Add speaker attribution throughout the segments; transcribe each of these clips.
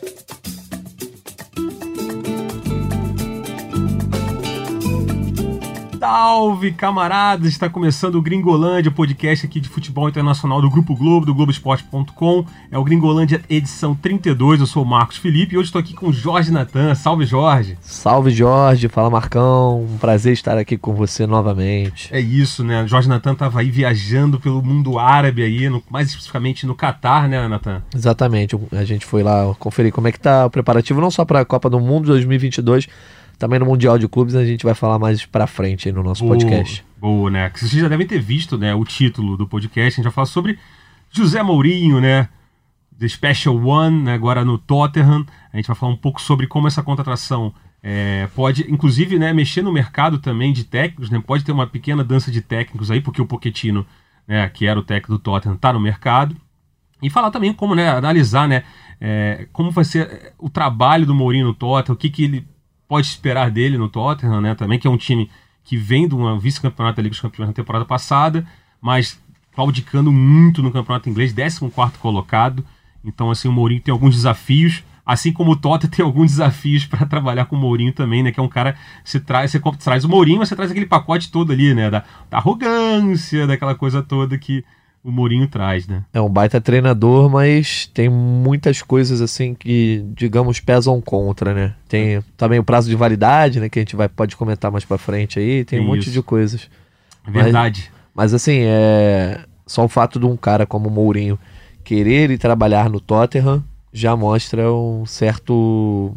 Speaker 1: Thank you. Salve, camaradas! Está começando o Gringolândia, podcast aqui de futebol internacional do Grupo Globo, do Globoesporte.com. É o Gringolândia edição 32. Eu sou o Marcos Felipe e hoje estou aqui com o Jorge Natan. Salve, Jorge!
Speaker 2: Salve, Jorge! Fala, Marcão! Um prazer estar aqui com você novamente.
Speaker 1: É isso, né? Jorge Natan estava aí viajando pelo mundo árabe aí, no, mais especificamente no Catar, né, Natan?
Speaker 2: Exatamente. A gente foi lá conferir como é que tá o preparativo, não só para a Copa do Mundo 2022, também no Mundial de Clubes a gente vai falar mais pra frente aí no nosso
Speaker 1: boa,
Speaker 2: podcast.
Speaker 1: Boa, né? Vocês já devem ter visto, né, o título do podcast. A gente vai falar sobre José Mourinho, né? The Special One, né, agora no Tottenham. A gente vai falar um pouco sobre como essa contratação é, pode, inclusive, né, mexer no mercado também de técnicos, né? Pode ter uma pequena dança de técnicos aí, porque o Pochettino, né, que era o técnico do Tottenham, está no mercado. E falar também como, né, analisar, né, é, como vai ser o trabalho do Mourinho no Tottenham, o que, que ele pode esperar dele no Tottenham, né? Também que é um time que vem de um vice-campeonato da Liga dos Campeões na temporada passada, mas claudicando muito no campeonato inglês, 14 colocado. Então, assim, o Mourinho tem alguns desafios, assim como o Tottenham tem alguns desafios para trabalhar com o Mourinho também, né? Que é um cara, você traz, você traz o Mourinho, mas você traz aquele pacote todo ali, né? Da, da arrogância, daquela coisa toda que o Mourinho traz, né?
Speaker 2: É um baita treinador, mas tem muitas coisas assim que, digamos, pesam contra, né? Tem também o prazo de validade, né? Que a gente vai, pode comentar mais pra frente aí. Tem, tem um monte isso. de coisas.
Speaker 1: Verdade.
Speaker 2: Mas, mas, assim, é só o fato de um cara como o Mourinho querer ir trabalhar no Tottenham já mostra um certo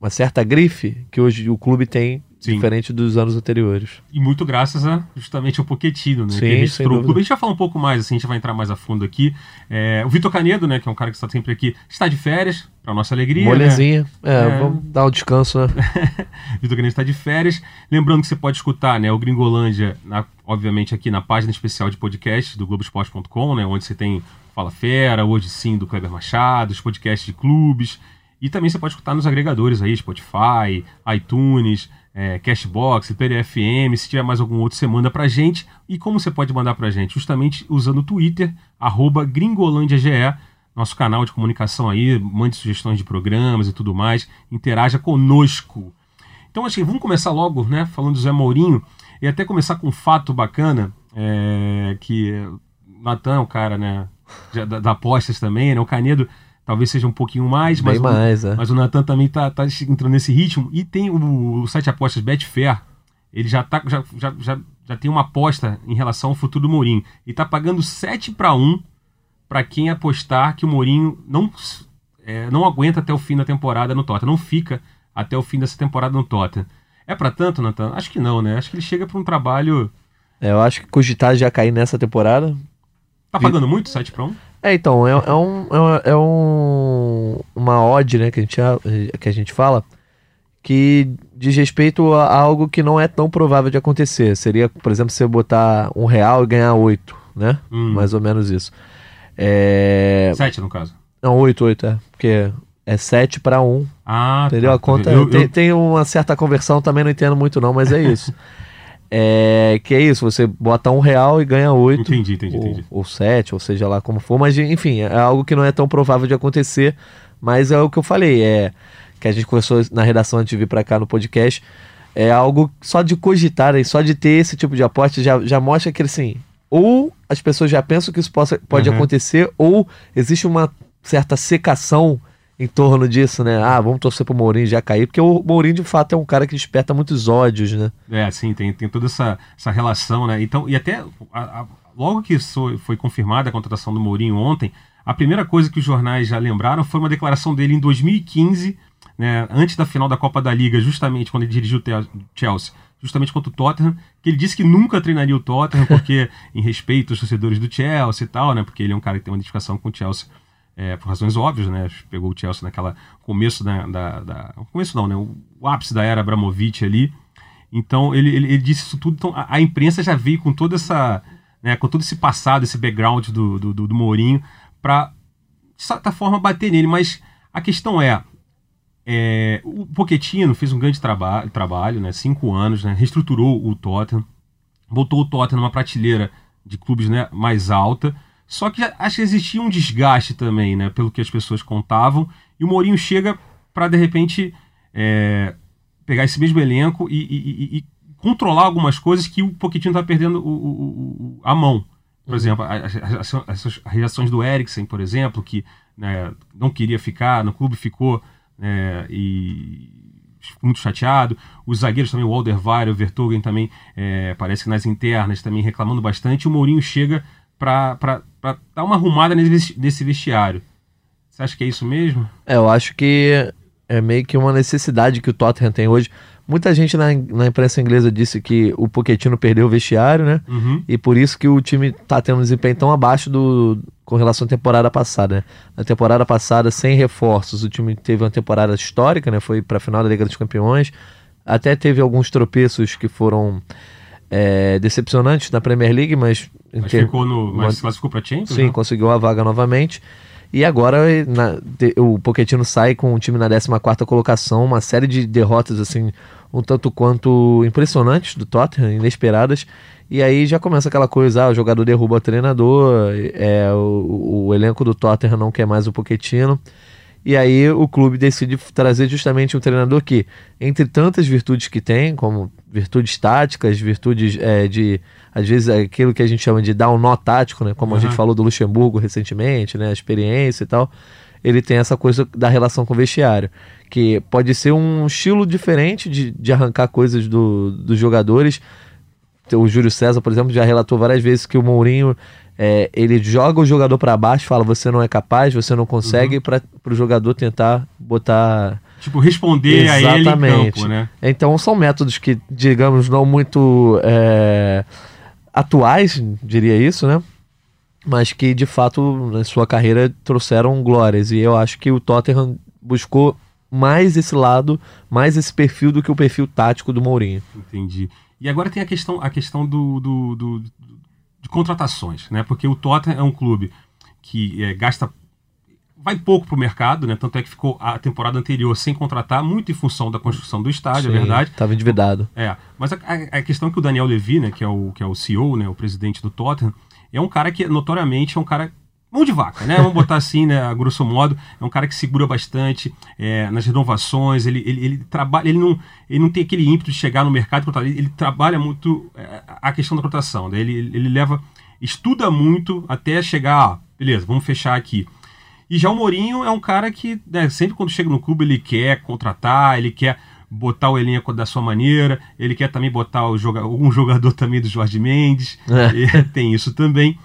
Speaker 2: uma certa grife que hoje o clube tem Sim. diferente dos anos anteriores.
Speaker 1: E muito graças a justamente ao Poquetino, né?
Speaker 2: Sim,
Speaker 1: que
Speaker 2: registrou
Speaker 1: o clube. A gente vai falar um pouco mais, assim, a gente vai entrar mais a fundo aqui. É, o Vitor Canedo, né, que é um cara que está sempre aqui, está de férias, para nossa alegria.
Speaker 2: Molezinha. Né? É, é, vamos dar um descanso, né?
Speaker 1: Vitor Canedo está de férias. Lembrando que você pode escutar, né, o Gringolândia, na, obviamente, aqui na página especial de podcast do Globoesporte.com, né, onde você tem Fala Fera, hoje sim, do Kleber Machado, os podcasts de clubes. E também você pode escutar nos agregadores aí, Spotify, iTunes, é, Cashbox, PDFM, se tiver mais algum outro, você manda pra gente. E como você pode mandar pra gente? Justamente usando o Twitter, arroba gringolandiage, nosso canal de comunicação aí, mande sugestões de programas e tudo mais, interaja conosco. Então, assim, vamos começar logo, né, falando do Zé Mourinho, e até começar com um fato bacana, é, que Natan, o cara, né, da, da Apostas também, né, o Canedo talvez seja um pouquinho mais,
Speaker 2: mas,
Speaker 1: mais
Speaker 2: o, é.
Speaker 1: mas o Natan também tá, tá entrando nesse ritmo. E tem o, o site apostas Betfair, ele já, tá, já, já, já, já tem uma aposta em relação ao futuro do Mourinho. E tá pagando 7 para 1 para quem apostar que o Mourinho não, é, não aguenta até o fim da temporada no Tottenham, não fica até o fim dessa temporada no Tottenham. É para tanto, Natan? Acho que não, né? Acho que ele chega para um trabalho.
Speaker 2: É, eu acho que cogitar já cair nessa temporada.
Speaker 1: Tá pagando muito 7 para 1?
Speaker 2: É, então, é, é, um, é, é um, uma odd, né, que a, gente, que a gente fala, que diz respeito a algo que não é tão provável de acontecer. Seria, por exemplo, você botar um real e ganhar oito, né? Hum. Mais ou menos isso.
Speaker 1: É... Sete, no caso.
Speaker 2: Não, oito, oito, é. Porque é sete para um.
Speaker 1: Ah,
Speaker 2: entendeu?
Speaker 1: Tá,
Speaker 2: a conta eu, tem, eu... tem uma certa conversão, também não entendo muito não, mas é isso. É, que é isso, você bota um real e ganha oito.
Speaker 1: Entendi, entendi,
Speaker 2: ou,
Speaker 1: entendi.
Speaker 2: Ou sete, ou seja lá como for. Mas, enfim, é algo que não é tão provável de acontecer. Mas é o que eu falei, é que a gente conversou na redação antes de vir para cá no podcast. É algo só de cogitar, só de ter esse tipo de aposta já, já mostra que assim, ou as pessoas já pensam que isso possa, pode uhum. acontecer, ou existe uma certa secação em torno disso, né? Ah, vamos torcer pro Mourinho já cair, porque o Mourinho de fato é um cara que desperta muitos ódios, né?
Speaker 1: É, sim, tem, tem toda essa, essa relação, né? Então, e até a, a, logo que foi confirmada a contratação do Mourinho ontem, a primeira coisa que os jornais já lembraram foi uma declaração dele em 2015, né, antes da final da Copa da Liga, justamente quando ele dirigiu o Chelsea, justamente contra o Tottenham, que ele disse que nunca treinaria o Tottenham, porque em respeito aos torcedores do Chelsea e tal, né? Porque ele é um cara que tem uma identificação com o Chelsea é, por razões óbvias, né? Pegou o Chelsea naquela começo da, da, da começo não, né? O, ápice da era Abramovich ali. Então ele, ele, ele, disse isso tudo. Então a, a, imprensa já veio com toda essa, né? Com todo esse passado, esse background do, do, do, do Mourinho para de certa forma bater nele. Mas a questão é, é o Pochettino fez um grande traba trabalho, né? Cinco anos, né? Reestruturou o Tottenham, botou o Tottenham numa prateleira de clubes né, mais alta Só que acho que existia um desgaste também, né? Pelo que as pessoas contavam. E o Mourinho chega para, de repente, é, pegar esse mesmo elenco e, e, e, controlar algumas coisas que o Pochettino está perdendo o, o, o, a mão. Por uhum. exemplo, as, as, as, reações do Eriksen, por exemplo, que né, não queria ficar, no clube ficou né, e muito chateado. Os zagueiros também, o Alderweireld, o Vertogen também, é, parece que nas internas também reclamando bastante. O Mourinho chega para dar uma arrumada nesse, vestiário. Você acha que é isso mesmo?
Speaker 2: É, eu acho que é meio que uma necessidade que o Tottenham tem hoje. Muita gente na, na imprensa inglesa disse que o Pochettino perdeu o vestiário, né? Uhum. E por isso que o time tá tendo um desempenho tão abaixo do com relação à temporada passada. Né? Na temporada passada, sem reforços, o time teve uma temporada histórica, né? Foi para a final da Liga dos Campeões. Até teve alguns tropeços que foram é, decepcionantes na Premier League, mas,
Speaker 1: mas ficou no, mas classificou para Champions?
Speaker 2: Sim, né? conseguiu a vaga novamente. E agora na, o Pochettino sai com o time na 14 colocação, uma série de derrotas assim, um tanto quanto impressionantes do Tottenham, inesperadas. E aí já começa aquela coisa, ah, o jogador derruba o treinador, é, o, o elenco do Tottenham não quer mais o Pochettino. E aí o clube decide trazer justamente um treinador que, entre tantas virtudes que tem, como virtudes táticas, virtudes é, de, às vezes, aquilo que a gente chama de dar um nó tático, né? Como uhum. a gente falou do Luxemburgo recentemente, né? A experiência e tal. Ele tem essa coisa da relação com o vestiário, que pode ser um estilo diferente de, de arrancar coisas do, dos jogadores. O Júlio César, por exemplo, já relatou várias vezes que o Mourinho é, ele joga o jogador para baixo, fala você não é capaz, você não consegue, uhum. para o jogador tentar botar.
Speaker 1: Tipo, responder Exatamente. a ele em campo, né?
Speaker 2: Então são métodos que, digamos, não muito é, atuais, diria isso, né? Mas que de fato na sua carreira trouxeram glórias. E eu acho que o Tottenham buscou mais esse lado, mais esse perfil do que o perfil tático do Mourinho.
Speaker 1: Entendi. E agora tem a questão, a questão do, do, do, de contratações, né? Porque o Tottenham é um clube que é, gasta vai pouco para o mercado, né? Tanto é que ficou a temporada anterior sem contratar, muito em função da construção do estádio, Sim, é verdade.
Speaker 2: Estava endividado.
Speaker 1: É, mas a, a, questão é que o Daniel Levy, né, que é o que é o CEO, né, o presidente do Tottenham, é um cara que notoriamente é um cara mão de vaca, né? Vamos botar assim, né? A grosso modo, é um cara que segura bastante é, nas renovações. Ele, ele, ele, trabalha, ele não, ele não tem aquele ímpeto de chegar no mercado ele, ele trabalha muito é, a questão da cotação. Né? Ele, ele leva, estuda muito até chegar, ah, beleza, vamos fechar aqui. E já o Mourinho é um cara que né, sempre quando chega no clube ele quer contratar, ele quer botar o elenco da sua maneira, ele quer também botar o joga um jogador também do Jorge Mendes, é. tem isso também.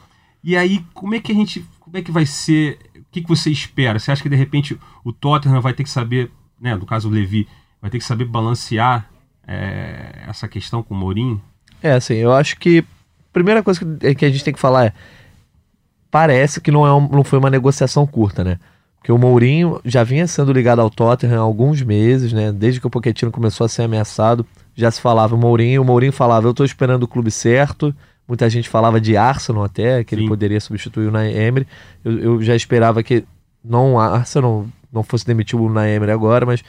Speaker 1: E aí, como é que a gente como é que vai ser? O que, que você espera? Você acha que de repente o Tottenham vai ter que saber, né, no caso o Levi, vai ter que saber balancear é, essa questão com o Mourinho?
Speaker 2: É, assim, eu acho que a primeira coisa que a gente tem que falar é parece que não, é um, não foi uma negociação curta, né? Porque o Mourinho já vinha sendo ligado ao Tottenham há alguns meses, né? Desde que o Pochettino começou a ser ameaçado, já se falava o Mourinho, o Mourinho falava, eu estou esperando o clube certo, Muita gente falava de Arsenal até, que Sim. ele poderia substituir o Naemery. Eu, eu já esperava que não Arsenal não fosse demitir o Naemery agora, mas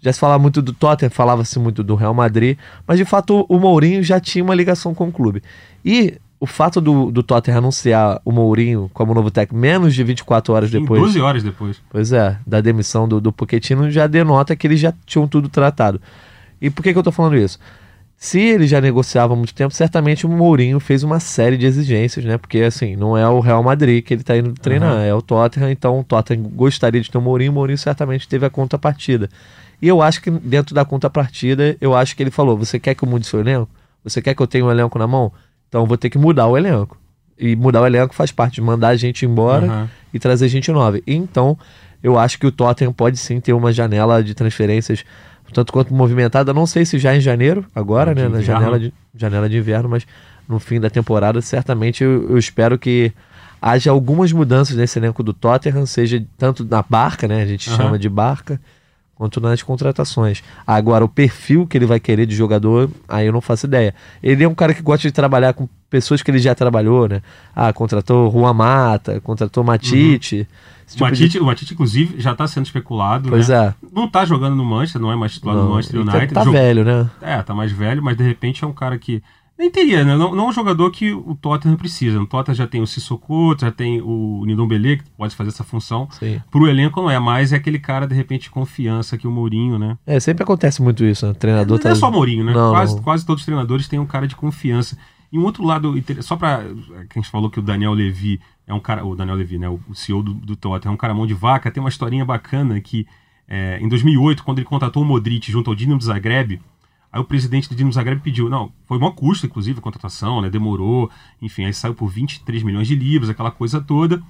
Speaker 2: já se falava muito do Tottenham, falava-se muito do Real Madrid, mas de fato o Mourinho já tinha uma ligação com o clube. E o fato do, do Tottenham anunciar o Mourinho como novo técnico menos de 24 horas depois.
Speaker 1: 12 horas depois.
Speaker 2: Pois é, da demissão do, do Pochettino já denota que eles já tinham tudo tratado. E por que, que eu tô falando isso? Se ele já negociava há muito tempo, certamente o Mourinho fez uma série de exigências, né? Porque, assim, não é o Real Madrid que ele está indo treinar, uhum. é o Tottenham. Então, o Tottenham gostaria de ter o Mourinho, o Mourinho certamente teve a contrapartida. E eu acho que dentro da contrapartida, eu acho que ele falou: você quer que eu mude seu elenco? Você quer que eu tenha um elenco na mão? Então, vou ter que mudar o elenco. E mudar o elenco faz parte de mandar a gente embora uhum. e trazer gente nova. Então, eu acho que o Tottenham pode sim ter uma janela de transferências tanto quanto movimentada. Não sei se já em janeiro, agora, né? Na janela de, janela de inverno, mas no fim da temporada, certamente eu, eu, espero que haja algumas mudanças nesse elenco do Tottenham, seja tanto na barca, né? A gente uhum. chama de barca, quanto nas contratações. Agora, o perfil que ele vai querer de jogador, aí eu não faço ideia. Ele é um cara que gosta de trabalhar com pessoas que ele já trabalhou, né? Ah, contratou Juan Mata, contratou Matite. Uhum.
Speaker 1: Tipo o, Matite, de... o Matite, inclusive, já está sendo especulado.
Speaker 2: Pois
Speaker 1: né?
Speaker 2: é.
Speaker 1: Não está jogando no Manchester, não é mais titular no Manchester
Speaker 2: tá-
Speaker 1: United.
Speaker 2: Tá, velho, né?
Speaker 1: É, tá mais velho, mas de repente é um cara que Nem teria, né? Não, não é um jogador que o Tottenham precisa. O Tottenham já tem o Sissoko, já tem o Ndombele, que pode fazer essa função.
Speaker 2: Sim.
Speaker 1: Pro elenco não é mais, é aquele cara, de repente, de confiança que o Mourinho, né?
Speaker 2: É, sempre acontece muito isso, né? O treinador
Speaker 1: não
Speaker 2: tá...
Speaker 1: é só Mourinho, né?
Speaker 2: Não,
Speaker 1: quase,
Speaker 2: não.
Speaker 1: quase todos os treinadores têm um cara de confiança. E um outro lado, só. Que a gente falou que o Daniel Levy é um cara. O Daniel Levy, né? O o CEO do, do Tottenham, é um cara mão de vaca. Tem uma historinha bacana que é, em 2008, quando ele contratou o Modric junto ao Dinamo Zagreb, aí o presidente do Dinamo Zagreb pediu. Não, foi uma custo, inclusive, a contratação, né? Demorou. Enfim, aí saiu por 23 milhões de libras, aquela coisa toda.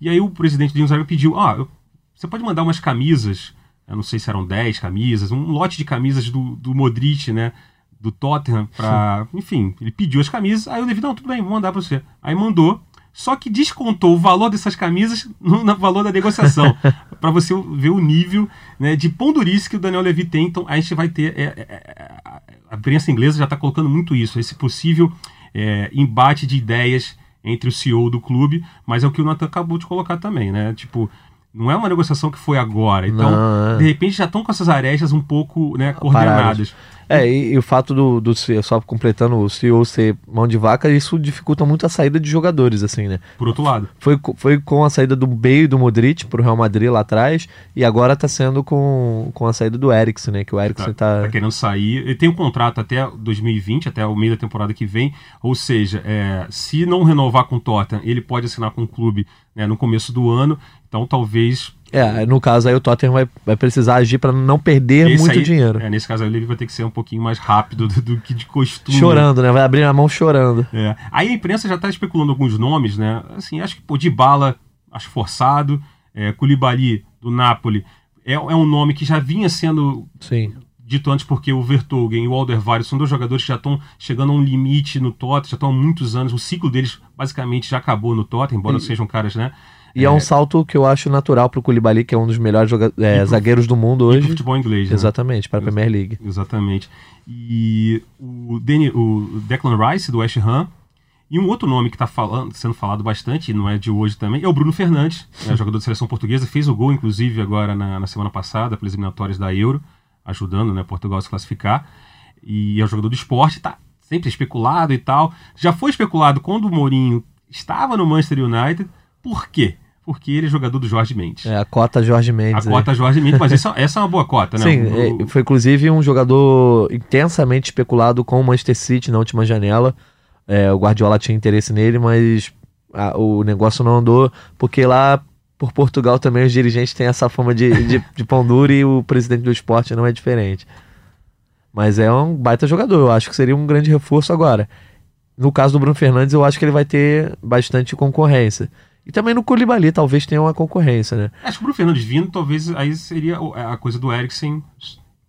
Speaker 1: E aí o presidente do Dinamo Zagreb pediu: Ah, eu- você pode mandar umas camisas. Eu não sei se eram 10 camisas, um lote de camisas do, do Modric, né? do Tottenham pra. Enfim, ele pediu as camisas, aí o Levi, não, tudo bem, vou mandar pra você. Aí mandou, só que descontou o valor dessas camisas no, no valor da negociação. pra você ver o nível né, de pondurice que o Daniel Levy tem. Então a gente vai ter. é, é, é, a imprensa inglesa já está colocando muito isso, esse possível é, embate de ideias entre o CEO do clube, mas é o que o Nathan acabou de colocar também, né? Tipo. Não é uma negociação que foi agora. Então,
Speaker 2: Não, é.
Speaker 1: de repente, já estão com essas arestas um pouco né, coordenadas.
Speaker 2: É, e, e o fato do, do só completando o CEO ser mão de vaca, isso dificulta muito a saída de jogadores, assim, né?
Speaker 1: Por outro lado.
Speaker 2: Foi, foi com a saída do Bale e do Modric pro Real Madrid lá atrás, e agora tá sendo com, com a saída do Eriksen, né? Que o Eriksen tá...
Speaker 1: tá querendo sair. Ele tem um contrato até 2020, até o meio da temporada que vem. Ou seja, é, se não renovar com o Tottenham, ele pode assinar com o clube né, no começo do ano. Então talvez.
Speaker 2: É, no caso aí o Tottenham vai, vai precisar agir para não perder
Speaker 1: esse
Speaker 2: muito
Speaker 1: aí-
Speaker 2: dinheiro.
Speaker 1: é, nesse caso aí, ele vai ter que ser um pouquinho mais rápido do, do que de costume.
Speaker 2: Chorando, né? Vai abrir a mão chorando.
Speaker 1: É. Aí a imprensa já está especulando alguns nomes, né? Assim, acho que pô, de bala, acho forçado. É, Koulibaly, do Napoli, é, é um nome que já vinha sendo
Speaker 2: Sim.
Speaker 1: dito antes porque o Vertogen e o Alderweireld são dois jogadores que já estão chegando a um limite no Tottenham, já estão há muitos anos, o ciclo deles basicamente já acabou no Tottenham, embora
Speaker 2: E-
Speaker 1: sejam caras, né?
Speaker 2: E é, um salto que eu acho natural pro Koulibaly, que é um dos melhores é,
Speaker 1: pro-
Speaker 2: zagueiros do mundo
Speaker 1: E pro
Speaker 2: hoje.
Speaker 1: futebol inglês, né?
Speaker 2: Exatamente, para a Premier League.
Speaker 1: Exatamente. E o, Danny, o Declan Rice, do West Ham, e um outro nome que está falando, sendo falado bastante, e não é de hoje também, é o Bruno Fernandes, né, jogador de seleção portuguesa, fez o gol, inclusive, agora na, na semana passada, pelas eliminatórias da Euro, ajudando né, Portugal a se classificar. E é um jogador do esporte, está sempre especulado e tal. Já foi especulado quando o Mourinho estava no Manchester United. Por quê? Porque ele é jogador do Jorge Mendes.
Speaker 2: É a cota Jorge
Speaker 1: a
Speaker 2: Mendes. aí.
Speaker 1: cota Jorge Mendes, mas essa, essa é uma boa cota, né?
Speaker 2: Sim,
Speaker 1: O-
Speaker 2: é, foi inclusive um jogador intensamente especulado com o Manchester City na última janela. É, o Guardiola tinha interesse nele, mas a- o negócio não andou, porque lá por Portugal também os dirigentes têm essa fama de, de, de pão duro e o presidente do esporte não é diferente. Mas é um baita jogador, eu acho que seria um grande reforço agora. No caso do Bruno Fernandes, eu acho que ele vai ter bastante concorrência. E também no Koulibaly talvez tenha uma concorrência, né?
Speaker 1: Acho que o Bruno Fernandes vindo, talvez aí seria o- a coisa do Eriksen.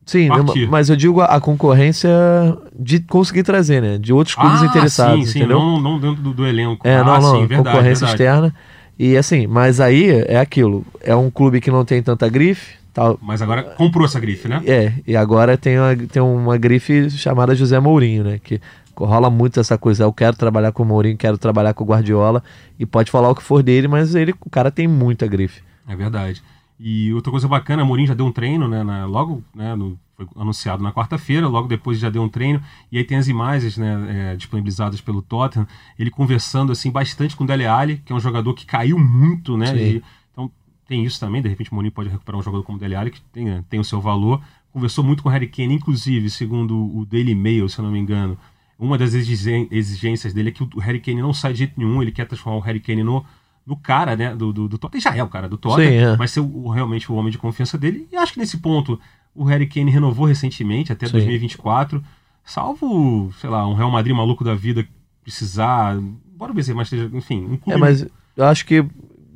Speaker 2: Sim,
Speaker 1: partir.
Speaker 2: mas eu digo a, a concorrência de conseguir trazer, né? De outros clubes
Speaker 1: ah,
Speaker 2: interessados,
Speaker 1: sim, sim,
Speaker 2: entendeu?
Speaker 1: não, não dentro do, do elenco.
Speaker 2: É,
Speaker 1: ah,
Speaker 2: não, não,
Speaker 1: sim, verdade,
Speaker 2: concorrência
Speaker 1: verdade.
Speaker 2: externa. E assim, mas aí é aquilo. É um clube que não tem tanta grife, tal.
Speaker 1: Mas agora comprou essa grife, né?
Speaker 2: É, e agora tem uma, tem uma grife chamada José Mourinho, né? Que rola muito essa coisa. Eu quero trabalhar com o Mourinho, quero trabalhar com o Guardiola. E pode falar o que for dele, mas ele, o cara tem muita grife.
Speaker 1: É verdade. E outra coisa bacana, a Mourinho já deu um treino, né? na- logo, né? no- foi anunciado na quarta-feira, logo depois já deu um treino. E aí tem as imagens, né? é, disponibilizadas pelo Tottenham, ele conversando assim bastante com o Dele Alli, que é um jogador que caiu muito, né? E- então tem isso também. De repente o Mourinho pode recuperar um jogador como o Dele Alli, que tem, tem o seu valor. Conversou muito com o Harry Kane, inclusive, segundo o Daily Mail, se eu não me engano. Uma das exigências dele é que o Harry Kane não sai de jeito nenhum, ele quer transformar o Harry Kane no, no cara, né, do, do, do Tottenham. Já é o cara do Tottenham,
Speaker 2: Sim, é.
Speaker 1: mas ser o- realmente o homem de confiança dele. E acho que nesse ponto o Harry Kane renovou recentemente, até
Speaker 2: Sim.
Speaker 1: 2024. Salvo, sei lá, um Real Madrid maluco da vida precisar. Bora ver se mais esteja. Enfim, um clube.
Speaker 2: É, mas eu acho que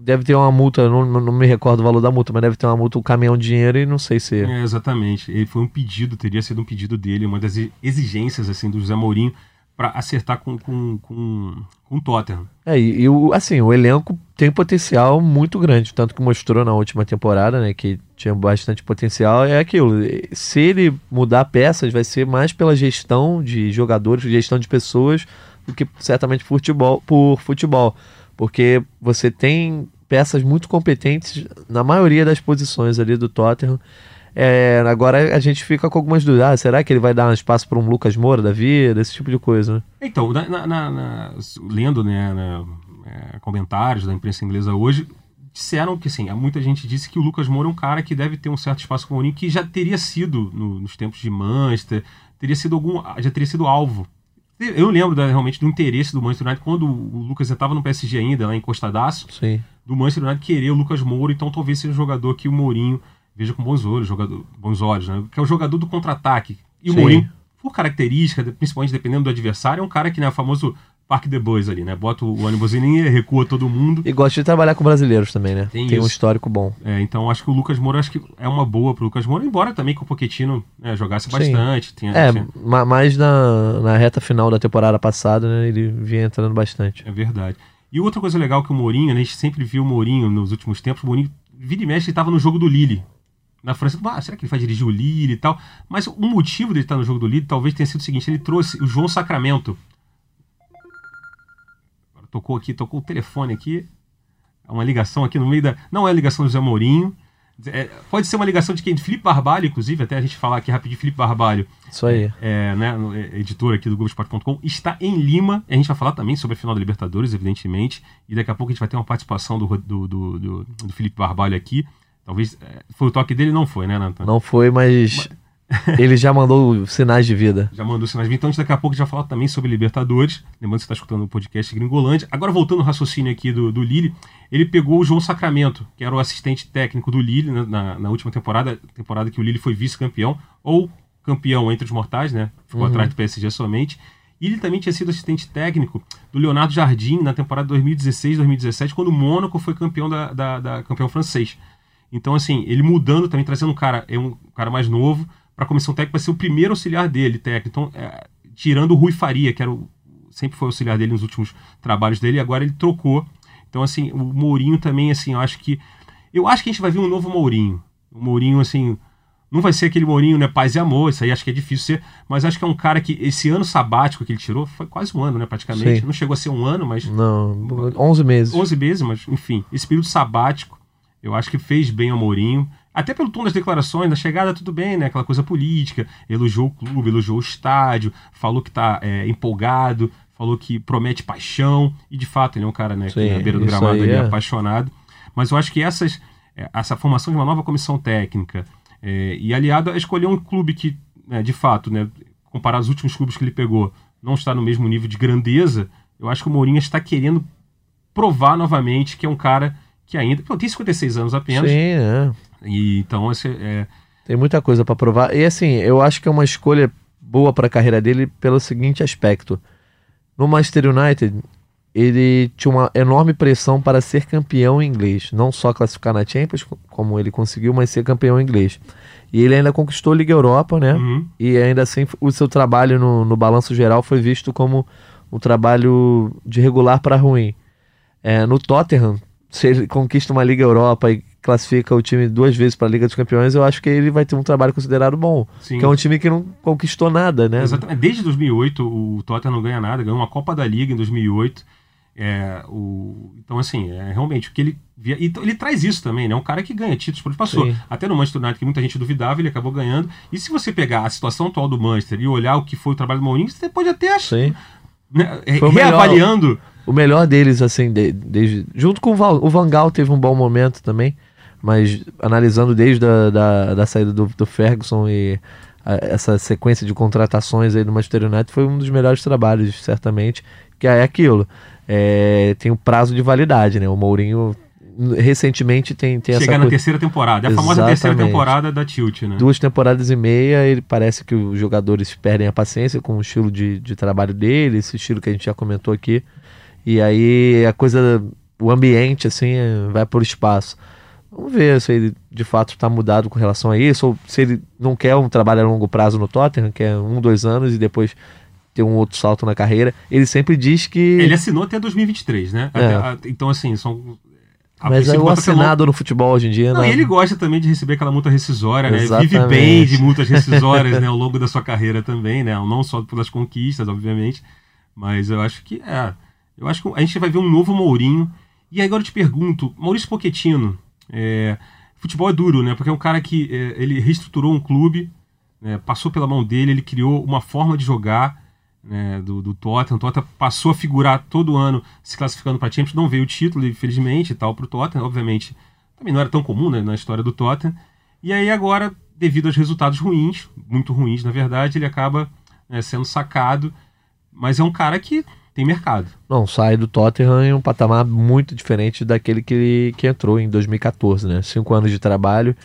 Speaker 2: deve ter uma multa, não, não me recordo o valor da multa, mas deve ter uma multa, um caminhão de dinheiro e não sei se.
Speaker 1: É, exatamente. Ele foi um pedido, teria sido um pedido dele, uma das exigências assim do José Mourinho para acertar com, com, com, com o Tottenham.
Speaker 2: É, e, e o, assim, o elenco tem potencial muito grande, tanto que mostrou na última temporada, né, que tinha bastante potencial, é aquilo. Se ele mudar peças, vai ser mais pela gestão de jogadores, gestão de pessoas, do que certamente futebol, por futebol. Porque você tem peças muito competentes na maioria das posições ali do Tottenham. É, agora a gente fica com algumas dúvidas. Ah, será que ele vai dar um espaço para um Lucas Moura da vida? Esse tipo de coisa, né?
Speaker 1: Então, na, na, na, lendo né, é, comentários da imprensa inglesa hoje, disseram que assim, muita gente disse que o Lucas Moura é um cara que deve ter um certo espaço com o Mourinho, que já teria sido no, nos tempos de Manchester, teria sido algum, já teria sido alvo. Eu lembro da, realmente do interesse do Manchester United quando o Lucas estava no PSG ainda, lá encostadaço,
Speaker 2: Sim.
Speaker 1: do Manchester United querer o Lucas Moura, então talvez seja um jogador que o Mourinho veja com bons olhos, jogador, bons olhos, né? Que é o jogador do contra-ataque. E o Mourinho, por característica, principalmente dependendo do adversário, é um cara que, né, famoso Parque de Bois ali, né? Bota o ônibus e recua todo mundo.
Speaker 2: E gosta de trabalhar com brasileiros também, né? Tem, Tem um histórico bom.
Speaker 1: É, então acho que o Lucas Moura acho que é uma boa pro Lucas Moura, embora também que o Pochettino né, jogasse bastante. Tinha,
Speaker 2: é,
Speaker 1: tinha...
Speaker 2: mais na, na reta final da temporada passada, né? Ele vinha entrando bastante.
Speaker 1: É verdade. E outra coisa legal que o Mourinho, né, a gente sempre viu o Mourinho nos últimos tempos, o Mourinho, vira e mexe, estava no jogo do Lille. Na França, ah, será que ele vai dirigir o Lille e tal? Mas o motivo dele estar no jogo do Lille talvez tenha sido o seguinte: ele trouxe o João Sacramento, tocou aqui, tocou o telefone aqui. Uma ligação aqui no meio da. Não é a ligação do Zé Mourinho. É, pode ser uma ligação de quem? De Felipe Barbalho, inclusive, até a gente falar aqui rapidinho, Felipe Barbalho.
Speaker 2: Isso aí.
Speaker 1: É, né, é, editor aqui do Globoesporte.com, está em Lima. A gente vai falar também sobre a final da Libertadores, evidentemente. E daqui a pouco a gente vai ter uma participação do, do, do, do, Felipe Barbalho aqui. Talvez. É, foi o toque dele? Não foi, né, Nathan?
Speaker 2: Não foi, mas. mas ele já mandou sinais de vida.
Speaker 1: Já mandou sinais de vida. Então, daqui a pouco, já falar também sobre Libertadores. Lembrando que você está escutando o podcast Gringolândia. Agora, voltando ao raciocínio aqui do, do Lille, ele pegou o João Sacramento, que era o assistente técnico do Lille né, na, na última temporada, temporada que o Lille foi vice-campeão, ou campeão entre os mortais, né? Ficou uhum. atrás do PSG somente. E ele também tinha sido assistente técnico do Leonardo Jardim na temporada 2016-2017, quando o Mônaco foi campeão da, da, da, campeão francês. Então, assim, ele mudando também, trazendo um cara, é um cara mais novo, para a comissão técnica, vai ser o primeiro auxiliar dele, técnico. Então, é, tirando o Rui Faria, que era o, sempre foi auxiliar dele nos últimos trabalhos dele, e agora ele trocou. Então, assim, o Mourinho também, assim, eu acho que. Eu acho que a gente vai ver um novo Mourinho. O Mourinho, assim. Não vai ser aquele Mourinho, né? Paz e amor, isso aí acho que é difícil ser, mas acho que é um cara que esse ano sabático que ele tirou foi quase um ano, né? Praticamente. Sim. Não chegou a ser um ano, mas.
Speaker 2: Não, 11 meses.
Speaker 1: 11 meses, mas enfim, esse período sabático eu acho que fez bem ao Mourinho. Até pelo tom das declarações, na chegada tudo bem, né? Aquela coisa política, elogiou o clube, elogiou o estádio, falou que está é, empolgado, falou que promete paixão, e de fato ele é um cara, né, Sim, que na beira do gramado ele é. apaixonado. Mas eu acho que essas, é, essa formação de uma nova comissão técnica é, e aliado a escolher um clube que, né, de fato, né, comparado aos últimos clubes que ele pegou, não está no mesmo nível de grandeza, eu acho que o Mourinho está querendo provar novamente que é um cara que ainda pô, tem 56 anos apenas.
Speaker 2: Sim, é.
Speaker 1: E, então, esse é...
Speaker 2: Tem muita coisa para provar. E assim, eu acho que é uma escolha boa para a carreira dele pelo seguinte aspecto. No Manchester United, ele tinha uma enorme pressão para ser campeão inglês. Não só classificar na Champions, como ele conseguiu, mas ser campeão inglês. E ele ainda conquistou a Liga Europa, né? Uhum. E ainda assim, o seu trabalho no, no balanço geral foi visto como um trabalho de regular para ruim. É, no Tottenham, se ele conquista uma Liga Europa e classifica o time duas vezes para a Liga dos Campeões, eu acho que ele vai ter um trabalho considerado bom. Sim. Que é um time que não conquistou nada, né?
Speaker 1: Exatamente. Desde 2008 o Tottenham não ganha nada, ganhou uma Copa da Liga em 2008. É, o... Então, assim, é realmente o que ele via. Ele traz isso também, né? Um cara que ganha títulos, porque passou. Sim. Até no Manchester United, que muita gente duvidava, ele acabou ganhando. E se você pegar a situação atual do Manchester e olhar o que foi o trabalho do Mourinho, você pode até achar. Sim. Né, reavaliando.
Speaker 2: Melhor o melhor deles, assim, de, desde. Junto com o, Val, o Vangal teve um bom momento também, mas analisando desde a da, da saída do, do Ferguson e a, essa sequência de contratações aí do Manchester United foi um dos melhores trabalhos, certamente, que é aquilo. É, tem um prazo de validade, né? O Mourinho recentemente tem, tem
Speaker 1: Chegar na terceira temporada. É a famosa terceira temporada da Tilt, né?
Speaker 2: Duas temporadas e meia, ele parece que os jogadores perdem a paciência com o estilo de, de trabalho dele, esse estilo que a gente já comentou aqui. E aí a coisa, o ambiente, assim, vai por espaço. Vamos ver se ele de fato está mudado com relação a isso, ou se ele não quer um trabalho a longo prazo no Tottenham, que é um, dois anos e depois ter um outro salto na carreira. Ele sempre diz que.
Speaker 1: Ele assinou até 2023, né?
Speaker 2: É.
Speaker 1: então, assim, são.
Speaker 2: Mas é o assinado no futebol hoje em dia.
Speaker 1: Não, não, ele gosta também de receber aquela multa rescisória, né? Vive bem de multas rescisórias né? ao longo da sua carreira também, né? Não só pelas conquistas, obviamente. Mas eu acho que é. Eu acho que a gente vai ver um novo Mourinho. E agora eu te pergunto, Maurício Pochettino, é, futebol é duro, né? Porque é um cara que é, ele reestruturou um clube, né, passou pela mão dele, ele criou uma forma de jogar né, do, do Tottenham. O Tottenham passou a figurar todo ano se classificando para Champions, não veio o título, infelizmente, tal, para o Tottenham, obviamente. Também não era tão comum né, na história do Tottenham. E aí agora, devido aos resultados ruins, muito ruins na verdade, ele acaba né, sendo sacado. Mas é um cara que tem mercado.
Speaker 2: Não, sai do Tottenham em um patamar muito diferente daquele que, que entrou em 2014, né? Cinco anos de trabalho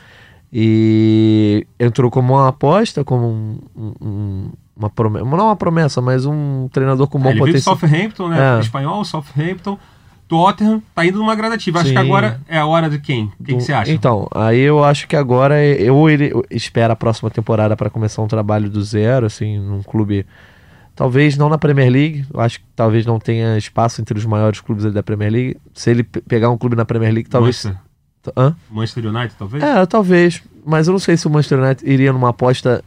Speaker 2: e entrou como uma aposta, como um, um, uma promessa, não uma promessa, mas um treinador com bom
Speaker 1: é, ele
Speaker 2: potencial.
Speaker 1: Veio Southampton, né? É. Espanhol, Southampton. Tottenham tá indo numa gradativa. Acho Sim. que agora é a hora de quem? O que, que, você acha?
Speaker 2: Então, aí eu acho que agora eu ele espera a próxima temporada para começar um trabalho do zero, assim, num clube Talvez não na Premier League, eu acho que talvez não tenha espaço entre os maiores clubes da Premier League. Se ele pegar um clube na Premier League, talvez.
Speaker 1: Manchester, Hã? Manchester United, talvez?
Speaker 2: É, talvez. Mas eu não sei se o Manchester United iria numa aposta,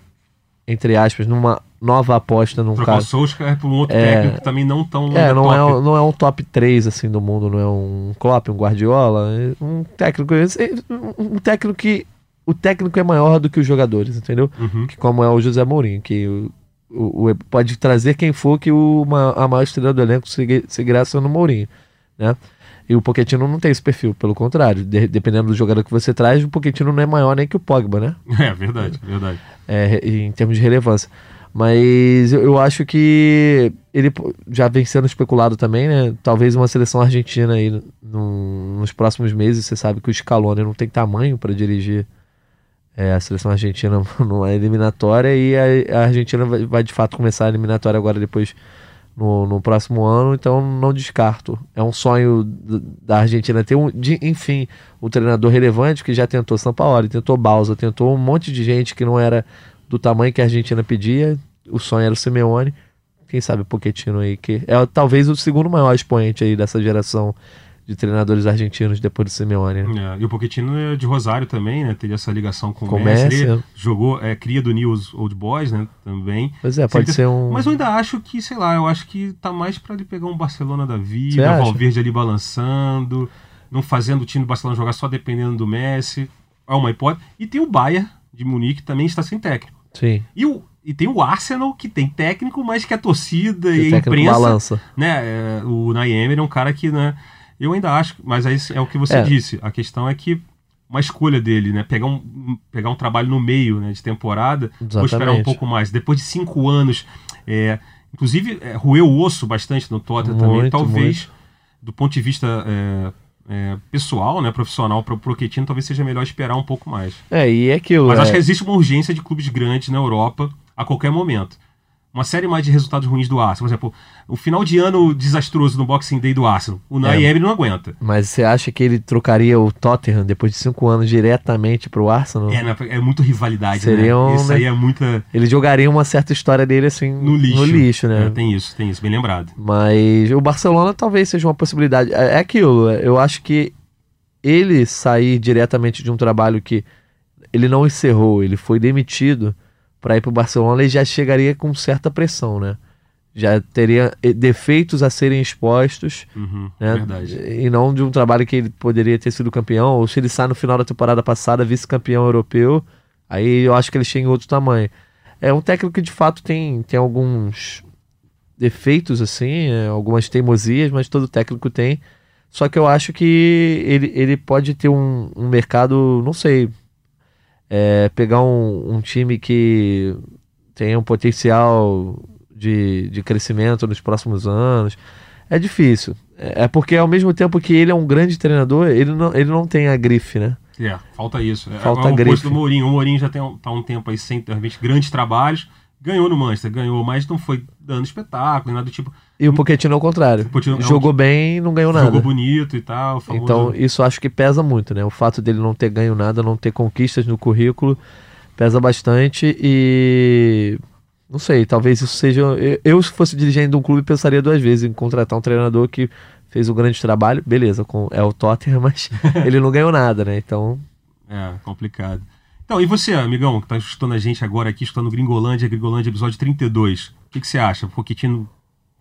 Speaker 2: entre aspas, numa nova aposta num
Speaker 1: Trocar
Speaker 2: cara.
Speaker 1: o Solskjaer por um outro é, técnico que também não tão.
Speaker 2: É, não top. é, não é um top 3 assim do mundo, não é um Klopp, um Guardiola. É um técnico. Um técnico que. O técnico é maior do que os jogadores, entendeu?
Speaker 1: Uhum.
Speaker 2: Que como é o José Mourinho, que o, o, pode trazer quem for que o, uma, a maior estrela do elenco seguirá sendo o Mourinho, né? E o Pochettino não tem esse perfil, pelo contrário. De, dependendo do jogador que você traz, o Pochettino não é maior nem que o Pogba, né?
Speaker 1: É, verdade, verdade.
Speaker 2: É, em termos de relevância. Mas eu, eu acho que ele já vem sendo especulado também, né? Talvez uma seleção argentina aí no, nos próximos meses. Você sabe que o Scaloni não tem tamanho para dirigir é, a seleção argentina numa eliminatória e a, Argentina vai, vai, de fato começar a eliminatória agora depois no, no próximo ano, então não descarto. É um sonho da Argentina ter um, de, enfim, um treinador relevante que já tentou São Paulo, tentou Balsa, tentou um monte de gente que não era do tamanho que a Argentina pedia. O sonho era o Simeone. Quem sabe o Pochettino aí, que é talvez o segundo maior expoente aí dessa geração de treinadores argentinos depois do Simeone.
Speaker 1: Né? É, e o Pochettino é de Rosário também, né? Teria essa ligação com,
Speaker 2: com
Speaker 1: o
Speaker 2: Messi.
Speaker 1: Messi. Jogou, é cria do News Old Boys, né? Também.
Speaker 2: Pois é, pode ser um...
Speaker 1: Mas eu ainda acho que, sei lá, eu acho que tá mais para ele pegar um Barcelona da vida, Valverde ali balançando, não fazendo o time do Barcelona jogar só dependendo do Messi. É uma hipótese. E tem o Bayern de Munique que também está sem técnico.
Speaker 2: Sim.
Speaker 1: E o, e tem o Arsenal, que tem técnico, mas que a torcida que e a imprensa.
Speaker 2: Balança.
Speaker 1: Né, é, o Naemer é um cara que, né? Eu ainda acho, mas aí é o que você é. disse. A questão é que uma escolha dele, né? Pegar um, pegar um trabalho no meio né, de temporada, vou esperar um pouco mais. Depois de cinco anos, é, inclusive é, roeu o osso bastante no Tottenham muito, também. Talvez, muito. do ponto de vista é, é, pessoal, né, profissional para o Proquetino, talvez seja melhor esperar um pouco mais.
Speaker 2: É, e é aquilo.
Speaker 1: Mas
Speaker 2: é...
Speaker 1: acho que existe uma urgência de clubes grandes na Europa a qualquer momento uma série mais de resultados ruins do Arsenal. Por exemplo, o final de ano desastroso no Boxing Day do Arsenal. O Nay é, não aguenta.
Speaker 2: Mas você acha que ele trocaria o Tottenham depois de cinco anos diretamente pro Arsenal?
Speaker 1: É, né? é muito rivalidade,
Speaker 2: Seria
Speaker 1: né?
Speaker 2: Um,
Speaker 1: isso
Speaker 2: né?
Speaker 1: aí é muita...
Speaker 2: Ele jogaria uma certa história dele assim
Speaker 1: no lixo,
Speaker 2: no lixo né?
Speaker 1: É, tem isso, tem isso, bem lembrado.
Speaker 2: Mas o Barcelona talvez seja uma possibilidade. É, é aquilo, eu acho que ele sair diretamente de um trabalho que ele não encerrou, ele foi demitido para ir para o Barcelona, ele já chegaria com certa pressão, né? Já teria eh, defeitos a serem expostos,
Speaker 1: uhum,
Speaker 2: né?
Speaker 1: Verdade.
Speaker 2: E não de um trabalho que ele poderia ter sido campeão, ou se ele sai no final da temporada passada vice-campeão europeu, aí eu acho que ele chega em outro tamanho. É um técnico que de fato tem, tem alguns defeitos, assim, é, algumas teimosias, mas todo técnico tem. Só que eu acho que ele, ele pode ter um, um mercado, não sei, é, pegar um, um, time que tem um potencial de, de crescimento nos próximos anos. É difícil. É, é porque ao mesmo tempo que ele é um grande treinador, ele não, ele não tem a grife, né?
Speaker 1: É, falta isso.
Speaker 2: É, falta
Speaker 1: é,
Speaker 2: o grife.
Speaker 1: do Mourinho. O Mourinho já tem tá um tempo aí sem grandes trabalhos Ganhou no Manchester, ganhou, mas não foi dando espetáculo, nada do tipo.
Speaker 2: E o Pochettino ao contrário. Pochettino, jogou bem e não ganhou nada.
Speaker 1: Jogou bonito e tal. Famoso...
Speaker 2: Então isso acho que pesa muito, né? O fato dele não ter ganho nada, não ter conquistas no currículo, pesa bastante e não sei, talvez isso seja. Eu, se fosse dirigente de um clube, pensaria duas vezes em contratar um treinador que fez um grande trabalho, beleza, com é o Tottenham, mas ele não ganhou nada, né? Então.
Speaker 1: É, complicado. Então, e você, amigão, que está escutando a gente agora aqui, escutando Gringolândia, Gringolândia, episódio 32, o que, que você acha? O Pochettino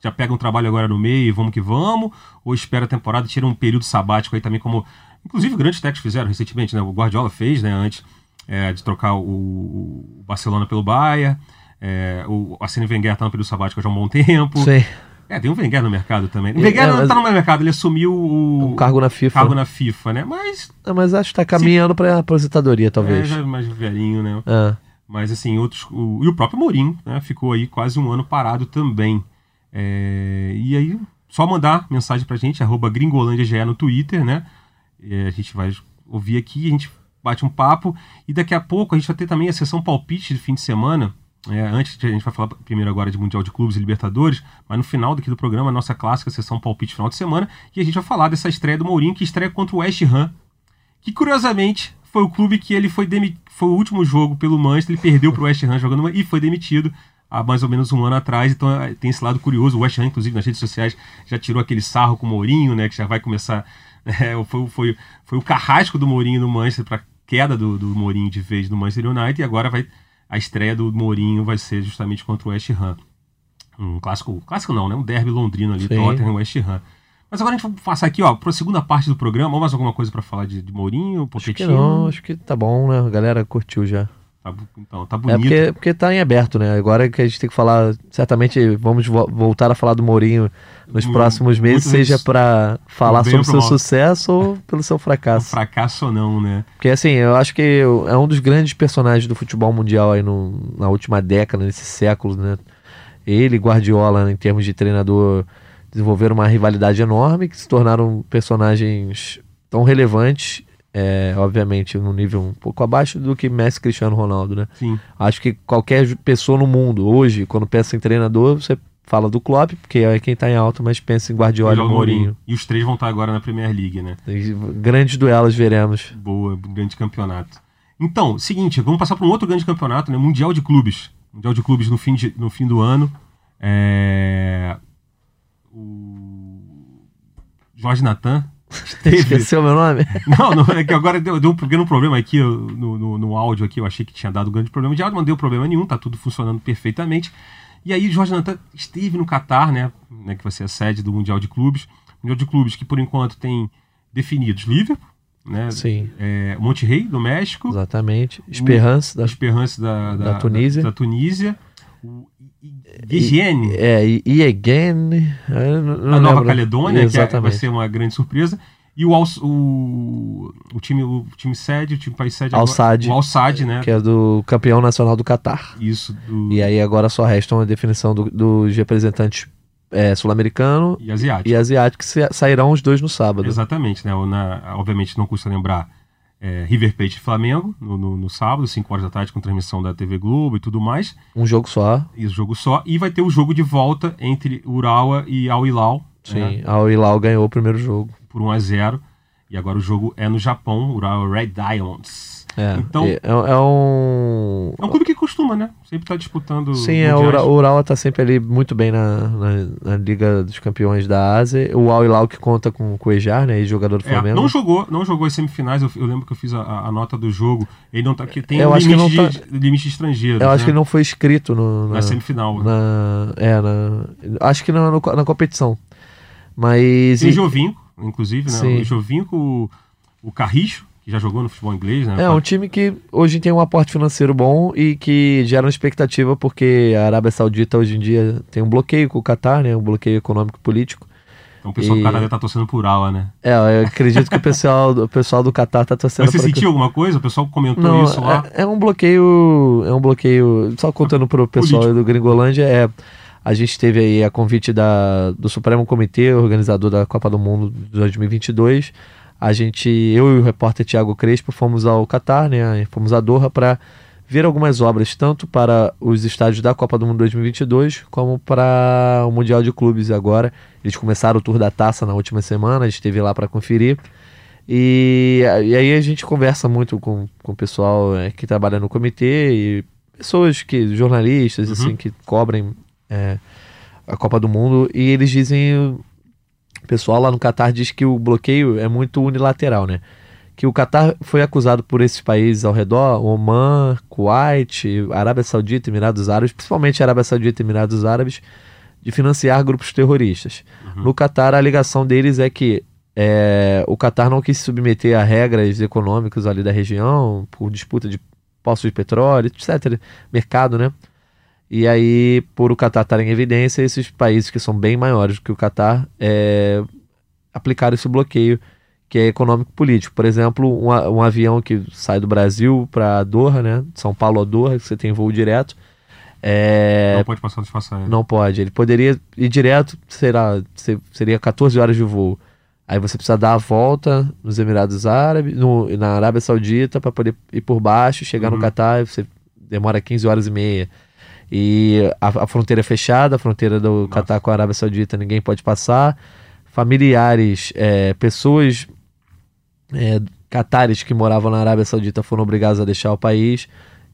Speaker 1: já pega um trabalho agora no meio e vamos que vamos, ou espera a temporada, tira um período sabático aí também, como inclusive grandes técnicos fizeram recentemente, né? O Guardiola fez, né, antes é, de trocar o, o Barcelona pelo Bayern, é, o Arsene Wenger tá no período sabático já há um bom tempo.
Speaker 2: Sim.
Speaker 1: É, tem um Wenger no mercado também. O
Speaker 2: É,
Speaker 1: Wenger
Speaker 2: é,
Speaker 1: não
Speaker 2: mas-
Speaker 1: tá no mercado, ele assumiu o,
Speaker 2: Um cargo na FIFA.
Speaker 1: cargo na FIFA, né? Mas
Speaker 2: Não, mas acho que tá caminhando pra aposentadoria,
Speaker 1: é,
Speaker 2: talvez.
Speaker 1: já é mais velhinho, né?
Speaker 2: Ah,
Speaker 1: Mas assim, outros. O, e o próprio Mourinho, né? Ficou aí quase um ano parado também. É, e aí, só mandar mensagem pra gente, arroba gringolândiage no Twitter, né? É, a gente vai ouvir aqui, a gente bate um papo. E daqui a pouco a gente vai ter também a sessão palpite de fim de semana. É, antes a gente vai falar primeiro agora de Mundial de Clubes e Libertadores, mas no final daqui do programa, a nossa clássica sessão palpite final de semana, e a gente vai falar dessa estreia do Mourinho, que estreia contra o West Ham, que curiosamente foi o clube que ele foi demi... foi o último jogo pelo Manchester, ele perdeu para o West Ham jogando e foi demitido há mais ou menos um ano atrás, então eh, tem esse lado curioso, o West Ham inclusive nas redes sociais já tirou aquele sarro com o Mourinho, né, que já vai começar, é, foi, foi, foi o carrasco do Mourinho no Manchester para queda do, do Mourinho de vez no Manchester United e agora vai a estreia do Mourinho vai ser justamente contra o West Ham. Um clássico, clássico não, né? Um derby londrino ali,
Speaker 2: Sim.
Speaker 1: Tottenham West Ham. Mas agora a gente vai passar aqui, ó, para a segunda parte do programa. Ou mais alguma coisa para falar de, de Mourinho,
Speaker 2: acho que
Speaker 1: Pochettino?
Speaker 2: não, acho que tá bom, né? A galera curtiu já.
Speaker 1: Tá, então, tá
Speaker 2: É
Speaker 1: bonito.
Speaker 2: porque, porque tá em aberto, né? Agora que a gente tem que falar, certamente vamos vo- voltar a falar do Mourinho nos
Speaker 1: Mu-
Speaker 2: próximos meses, seja pra falar sobre
Speaker 1: pro
Speaker 2: seu sucesso ou pelo seu
Speaker 1: Um
Speaker 2: fracasso.
Speaker 1: fracasso ou não, né?
Speaker 2: Porque assim, eu acho que é um dos grandes personagens do futebol mundial aí no- na última década, nesse século, né? Ele Guardiola, em termos de treinador, desenvolveram uma rivalidade enorme, que se tornaram personagens tão relevantes, é, obviamente, num nível um pouco abaixo do que Messi e Cristiano Ronaldo, né?
Speaker 1: Sim.
Speaker 2: Acho que qualquer pessoa no mundo, hoje, quando pensa em treinador, você fala do Klopp, porque é quem tá em alta, mas pensa em Guardiola e Mourinho.
Speaker 1: E os três vão estar agora na Premier League, né?
Speaker 2: Grandes duelos veremos.
Speaker 1: Boa, grande campeonato. Então, seguinte, vamos passar para um outro grande campeonato, né? Mundial de Clubes. Mundial de Clubes no fim, de- no fim do ano. É... O Jorge Natan esteve...
Speaker 2: Esqueceu meu nome?
Speaker 1: Não, não, é que agora deu, deu um pequeno problema aqui no, no, no áudio aqui, eu achei que tinha dado grande problema de áudio, mas não deu problema nenhum, tá tudo funcionando perfeitamente. E aí Jorge Natan esteve no Catar, né, né, que vai ser a sede do Mundial de Clubes. Mundial de Clubes que por enquanto tem definidos Liverpool, né,
Speaker 2: Sim,
Speaker 1: é, Monterrey do México,
Speaker 2: exatamente. Esperança da,
Speaker 1: Esperance da,
Speaker 2: Da Tunísia.
Speaker 1: da, Tunísia, o Guigiene,
Speaker 2: É, e, again.
Speaker 1: a Nova
Speaker 2: lembro.
Speaker 1: Caledônia, que é- vai
Speaker 2: Exatamente.
Speaker 1: ser uma grande surpresa. E o, o, o, time, o time sede, o time país sede
Speaker 2: Al
Speaker 1: agora-
Speaker 2: Sadd.
Speaker 1: O Al Sadd, né?
Speaker 2: Que é do campeão nacional do Catar.
Speaker 1: Isso, do,
Speaker 2: E aí agora só restam a definição do- dos representantes é, sul-americano
Speaker 1: e asiático.
Speaker 2: e asiático, que sa- sairão os dois no sábado.
Speaker 1: Exatamente, né? Na, obviamente não custa lembrar é, River Plate e Flamengo no, no, no sábado, 5 horas da tarde, com transmissão da TV Globo e tudo mais.
Speaker 2: Um jogo só.
Speaker 1: E o jogo só. E vai ter o jogo de volta entre Urawa e Al Hilal.
Speaker 2: Sim,
Speaker 1: né,
Speaker 2: Al Hilal ganhou o primeiro jogo.
Speaker 1: por 1 a 0 E agora o jogo é no Japão, Urawa Red Diamonds.
Speaker 2: É,
Speaker 1: Então-
Speaker 2: é, é um...
Speaker 1: É um clube que costuma, né? Sempre tá disputando.
Speaker 2: Sim, é, o. Ura- o Urawa tá sempre ali muito bem na, na, na Liga dos Campeões da Ásia. O Al Hilal que conta com o Ejar, né, jogador do
Speaker 1: É,
Speaker 2: Flamengo.
Speaker 1: não jogou, não jogou as semifinais. Eu, eu lembro que eu fiz a, a- nota do jogo. Ele não tá que tem
Speaker 2: Eu
Speaker 1: um
Speaker 2: acho que
Speaker 1: limite,
Speaker 2: não
Speaker 1: de, limite de estrangeiros.
Speaker 2: Eu acho
Speaker 1: né?
Speaker 2: que ele não foi inscrito no,
Speaker 1: na
Speaker 2: na,
Speaker 1: semifinal.
Speaker 2: na- é, na, acho que na, na competição. Mas.
Speaker 1: Tem
Speaker 2: e-
Speaker 1: o Jovinco, inclusive, né?
Speaker 2: Sim.
Speaker 1: O Jovinco, o, o Carricho, que já jogou no futebol inglês, né?
Speaker 2: É um time que hoje tem um aporte financeiro bom e que gera uma expectativa porque a Arábia Saudita hoje em dia tem um bloqueio com o Catar, né? Um bloqueio econômico e político.
Speaker 1: Então o pessoal
Speaker 2: e-
Speaker 1: do Canadá tá torcendo por aula, né?
Speaker 2: É, eu acredito que o pessoal, do- o pessoal do Catar tá torcendo
Speaker 1: Mas você
Speaker 2: pra que-
Speaker 1: sentiu alguma coisa? O pessoal comentou
Speaker 2: Não,
Speaker 1: isso lá.
Speaker 2: é, é um bloqueio. É um bloqueio. Só contando pro pessoal
Speaker 1: Político.
Speaker 2: do Gringolândia, é. A gente teve aí a convite da, do Supremo Comitê, organizador da Copa do Mundo de 2022. A gente, eu e o repórter Tiago Crespo, fomos ao Catar, né? Fomos a Doha para ver algumas obras, tanto para os estádios da Copa do Mundo 2022, como para o Mundial de Clubes agora. Eles começaram o Tour da Taça na última semana, a gente esteve lá para conferir. E, e aí a gente conversa muito com, com o pessoal é, que trabalha no comitê e pessoas que, jornalistas,
Speaker 1: Uhum.
Speaker 2: assim, que cobrem é, a Copa do Mundo, e eles dizem. O pessoal lá no Catar diz que o bloqueio é muito unilateral, né? Que o Catar foi acusado por esses países ao redor, Oman, Kuwait, Arábia Saudita, Emirados Árabes, principalmente Arábia Saudita e Emirados Árabes, de financiar grupos terroristas. No Catar, a ligação deles é que é, o Catar não quis se submeter a regras econômicas ali da região, por disputa de poços de petróleo, etc. Mercado, né? E aí, por o Catar estar em evidência, esses países que são bem maiores do que o Catar é, aplicaram esse bloqueio que é econômico-político. Por exemplo, um, um avião que sai do Brasil para Doha, né? de São Paulo a Doha, que você tem voo direto. É,
Speaker 1: Não pode passar dos passageiros.
Speaker 2: não pode. Ele poderia ir direto, será, se- seria 14 horas de voo. Aí você precisa dar a volta nos Emirados Árabes, no, na Arábia Saudita, para poder ir por baixo, chegar
Speaker 1: Uhum.
Speaker 2: no Catar, você demora 15 horas e meia. E a, a fronteira é fechada, a fronteira do Catar com a Arábia Saudita ninguém pode passar. Familiares, é, pessoas é, catares que moravam na Arábia Saudita foram obrigados a deixar o país.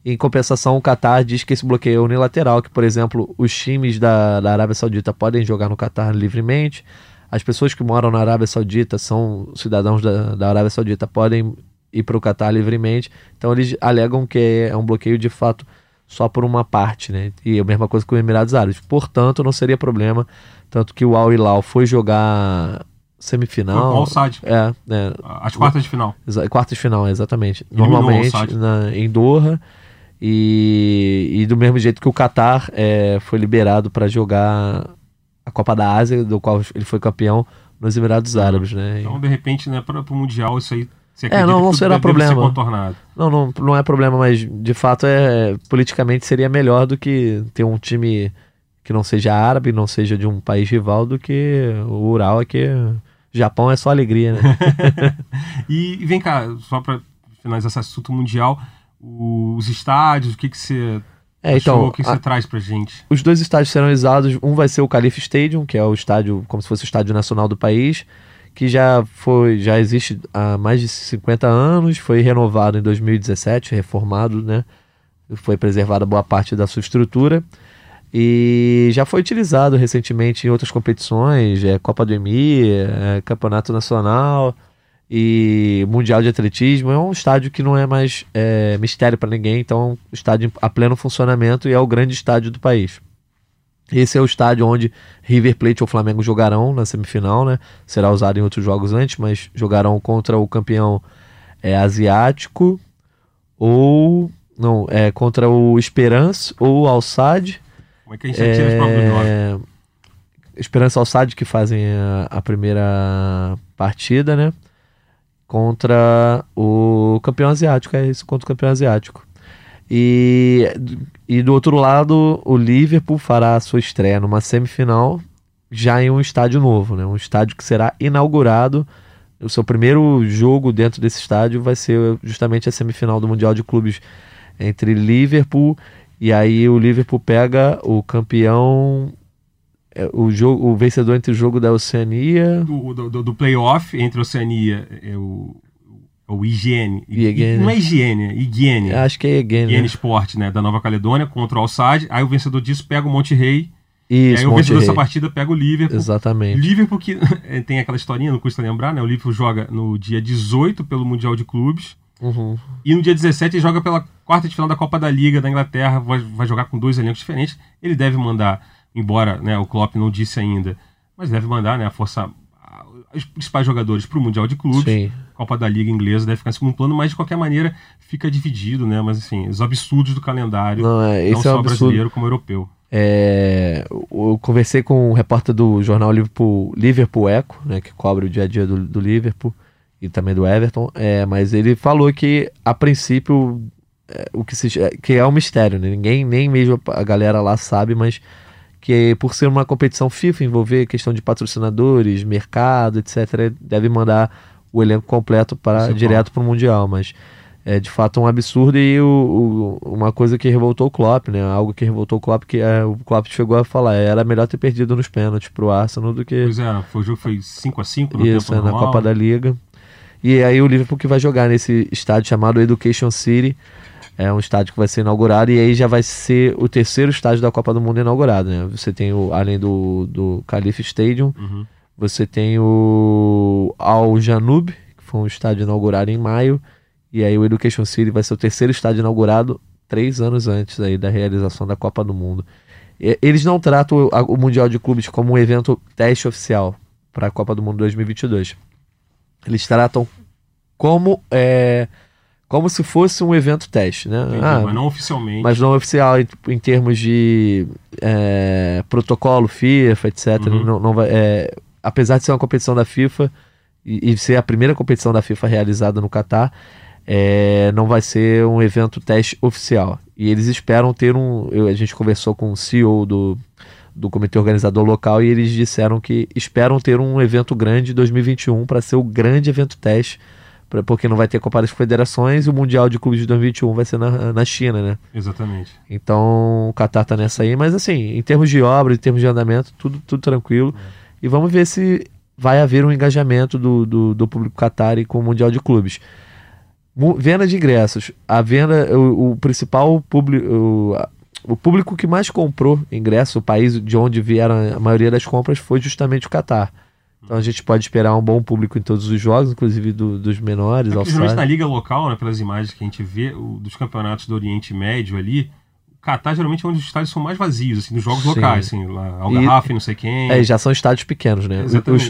Speaker 2: Em compensação, o Catar diz que esse bloqueio é unilateral, que, por exemplo, os times da, da Arábia Saudita podem jogar no Catar livremente. As pessoas que moram na Arábia Saudita são cidadãos da, da Arábia Saudita, podem ir para o Catar livremente. Então, eles alegam que é um bloqueio de fato só por uma parte, né? E a mesma coisa com os Emirados Árabes. Portanto, não seria problema. Tanto que o Al Hilal foi jogar
Speaker 1: Foi
Speaker 2: semifinal.
Speaker 1: o Al-Sadd.
Speaker 2: É, né?
Speaker 1: As quartas de final.
Speaker 2: Quartas de final, exatamente.
Speaker 1: Eliminou
Speaker 2: Normalmente na, em Doha. E, e do mesmo jeito que o Qatar é, foi liberado para jogar a Copa da Ásia, do qual ele foi campeão nos Emirados Árabes, né?
Speaker 1: Então, de repente, né, para o Mundial, isso aí. Você
Speaker 2: É, não- não será problema.
Speaker 1: Ser.
Speaker 2: Não, não, não é problema, mas de fato é politicamente seria melhor do que ter um time que não seja árabe, não seja de um país rival, do que o Ural, que Japão é só alegria, né?
Speaker 1: E, vem cá, só para finalizar esse assunto mundial, os estádios, o que, que você
Speaker 2: É,
Speaker 1: achou,
Speaker 2: então,
Speaker 1: o que,
Speaker 2: a-
Speaker 1: você traz pra gente?
Speaker 2: Os dois estádios serão usados. Um vai ser o Califa Stadium, que é o estádio, como se fosse o estádio nacional do país, que já foi, já existe há mais de 50 anos, foi renovado em 2017, reformado, né? Foi preservada boa parte da sua estrutura. E já foi utilizado recentemente em outras competições, é, Copa do Emir, é, Campeonato Nacional e Mundial de Atletismo. É um estádio que não é mais é, mistério para ninguém, então é um estádio a pleno funcionamento e é o grande estádio do país. Esse é o estádio onde River Plate ou Flamengo jogarão na semifinal, né? Será usado em outros jogos antes, mas jogarão contra o campeão é, asiático ou não, é contra o Esperance ou o Al-Sadd.
Speaker 1: Como é que a gente tira as provas dos jogos?
Speaker 2: É, Esperança Al-Sadd que fazem a, a primeira partida, né? Contra o campeão asiático, é isso, contra o campeão asiático. E, e do outro lado, o Liverpool fará a sua estreia numa semifinal, já em um estádio novo, né? Um estádio que será inaugurado. O seu primeiro jogo dentro desse estádio vai ser justamente a semifinal do Mundial de Clubes entre Liverpool e aí o Liverpool pega o campeão, é, o jogo, o vencedor entre o jogo da Oceania.
Speaker 1: Do, do, do- playoff entre Oceania e o, o IGN.
Speaker 2: E Higiene.
Speaker 1: Não é higiene, é higiene.
Speaker 2: Acho que é again,
Speaker 1: Higiene
Speaker 2: né?
Speaker 1: Sport, né? Da Nova Caledônia contra o Al-Sadd. Aí o vencedor disso pega o Monte Rei. e
Speaker 2: Isso,
Speaker 1: aí o vencedor dessa partida pega o Liverpool.
Speaker 2: Exatamente.
Speaker 1: Liverpool que eh, tem aquela historinha, não custa lembrar, né? O Liverpool joga no dia 18 pelo Mundial de Clubes.
Speaker 2: Uhum.
Speaker 1: E no dia 17 ele joga pela quarta de final da Copa da Liga da Inglaterra, vai, vai jogar com dois elencos diferentes. Ele deve mandar, embora né, o Klopp não disse ainda, mas deve mandar né, a força, os principais jogadores para o Mundial de Clubes.
Speaker 2: Sim.
Speaker 1: Copa da Liga inglesa deve ficar em segundo plano, mas de qualquer maneira fica dividido, né? Mas assim, os absurdos do calendário,
Speaker 2: Não, é,
Speaker 1: não
Speaker 2: é
Speaker 1: só
Speaker 2: um absurdo.
Speaker 1: brasileiro como europeu.
Speaker 2: É, eu eu conversei com um repórter do jornal Liverpool, Liverpool Echo, né, que cobre o dia a dia do, do Liverpool e também do Everton, é, mas ele falou que a princípio é, o que, se, é, que é um mistério, né? ninguém nem mesmo a galera lá sabe, mas que por ser uma competição FIFA envolver questão de patrocinadores, mercado, etc, deve mandar o elenco completo para
Speaker 1: é
Speaker 2: direto para o mundial, mas é de fato um absurdo e o, o- uma coisa que revoltou o Klopp, né? Algo que revoltou o Klopp que é, o Klopp chegou a falar, era melhor ter perdido nos pênaltis pro Arsenal do que
Speaker 1: Pois é, foi, o jogo foi 5 a 5 no
Speaker 2: isso,
Speaker 1: tempo
Speaker 2: é, na. Copa da Liga. E aí o Liverpool que vai jogar nesse estádio chamado Education City. É um estádio que vai ser inaugurado e aí já vai ser o terceiro estádio da Copa do Mundo inaugurado, né? Você tem o além do do Khalifa Stadium,
Speaker 1: Uhum.
Speaker 2: Você tem o Al Janub, que foi um estádio inaugurado em maio, e aí o Education City vai ser o terceiro estádio inaugurado três anos antes aí da realização da Copa do Mundo. eles não tratam o, o Mundial de Clubes como um evento teste oficial para a Copa do Mundo 2022. Eles tratam como é, como se fosse um evento teste, né?
Speaker 1: Entendi, ah, mas não oficialmente.
Speaker 2: Mas não oficial em, em termos de é, protocolo FIFA, etc. Uhum. Não, não vai, é, apesar de ser uma competição da FIFA e, e, ser a primeira competição da FIFA realizada no Catar, é, não vai ser um evento teste oficial. E eles esperam ter um. Eu, a gente conversou com o CEO do, do comitê organizador local e eles disseram que esperam ter um evento grande em 2021 para ser o grande evento teste pra, porque não vai ter Copa das Federações e o Mundial de Clubes de 2021 vai ser na, na China, né?
Speaker 1: Exatamente.
Speaker 2: Então o Qatar tá nessa aí, mas assim, em termos de obra, em termos de andamento, tudo, tudo tranquilo. É. E vamos ver se vai haver um engajamento do, do, do público Qatar com o Mundial de Clubes. Venda de ingressos. A venda, o, o principal público. O, o público que mais comprou ingresso, o país de onde vieram a maioria das compras, foi justamente o Catar. Então a gente pode esperar um bom público em todos os jogos, inclusive do, dos menores. É,
Speaker 1: principalmente na liga local, né, pelas imagens que a gente vê, o, dos campeonatos do Oriente Médio ali, Catar geralmente é onde os estádios são mais vazios, assim, nos jogos Sim. locais, assim, lá, Algarrafa e, não sei quem.
Speaker 2: É, já são estádios pequenos, né?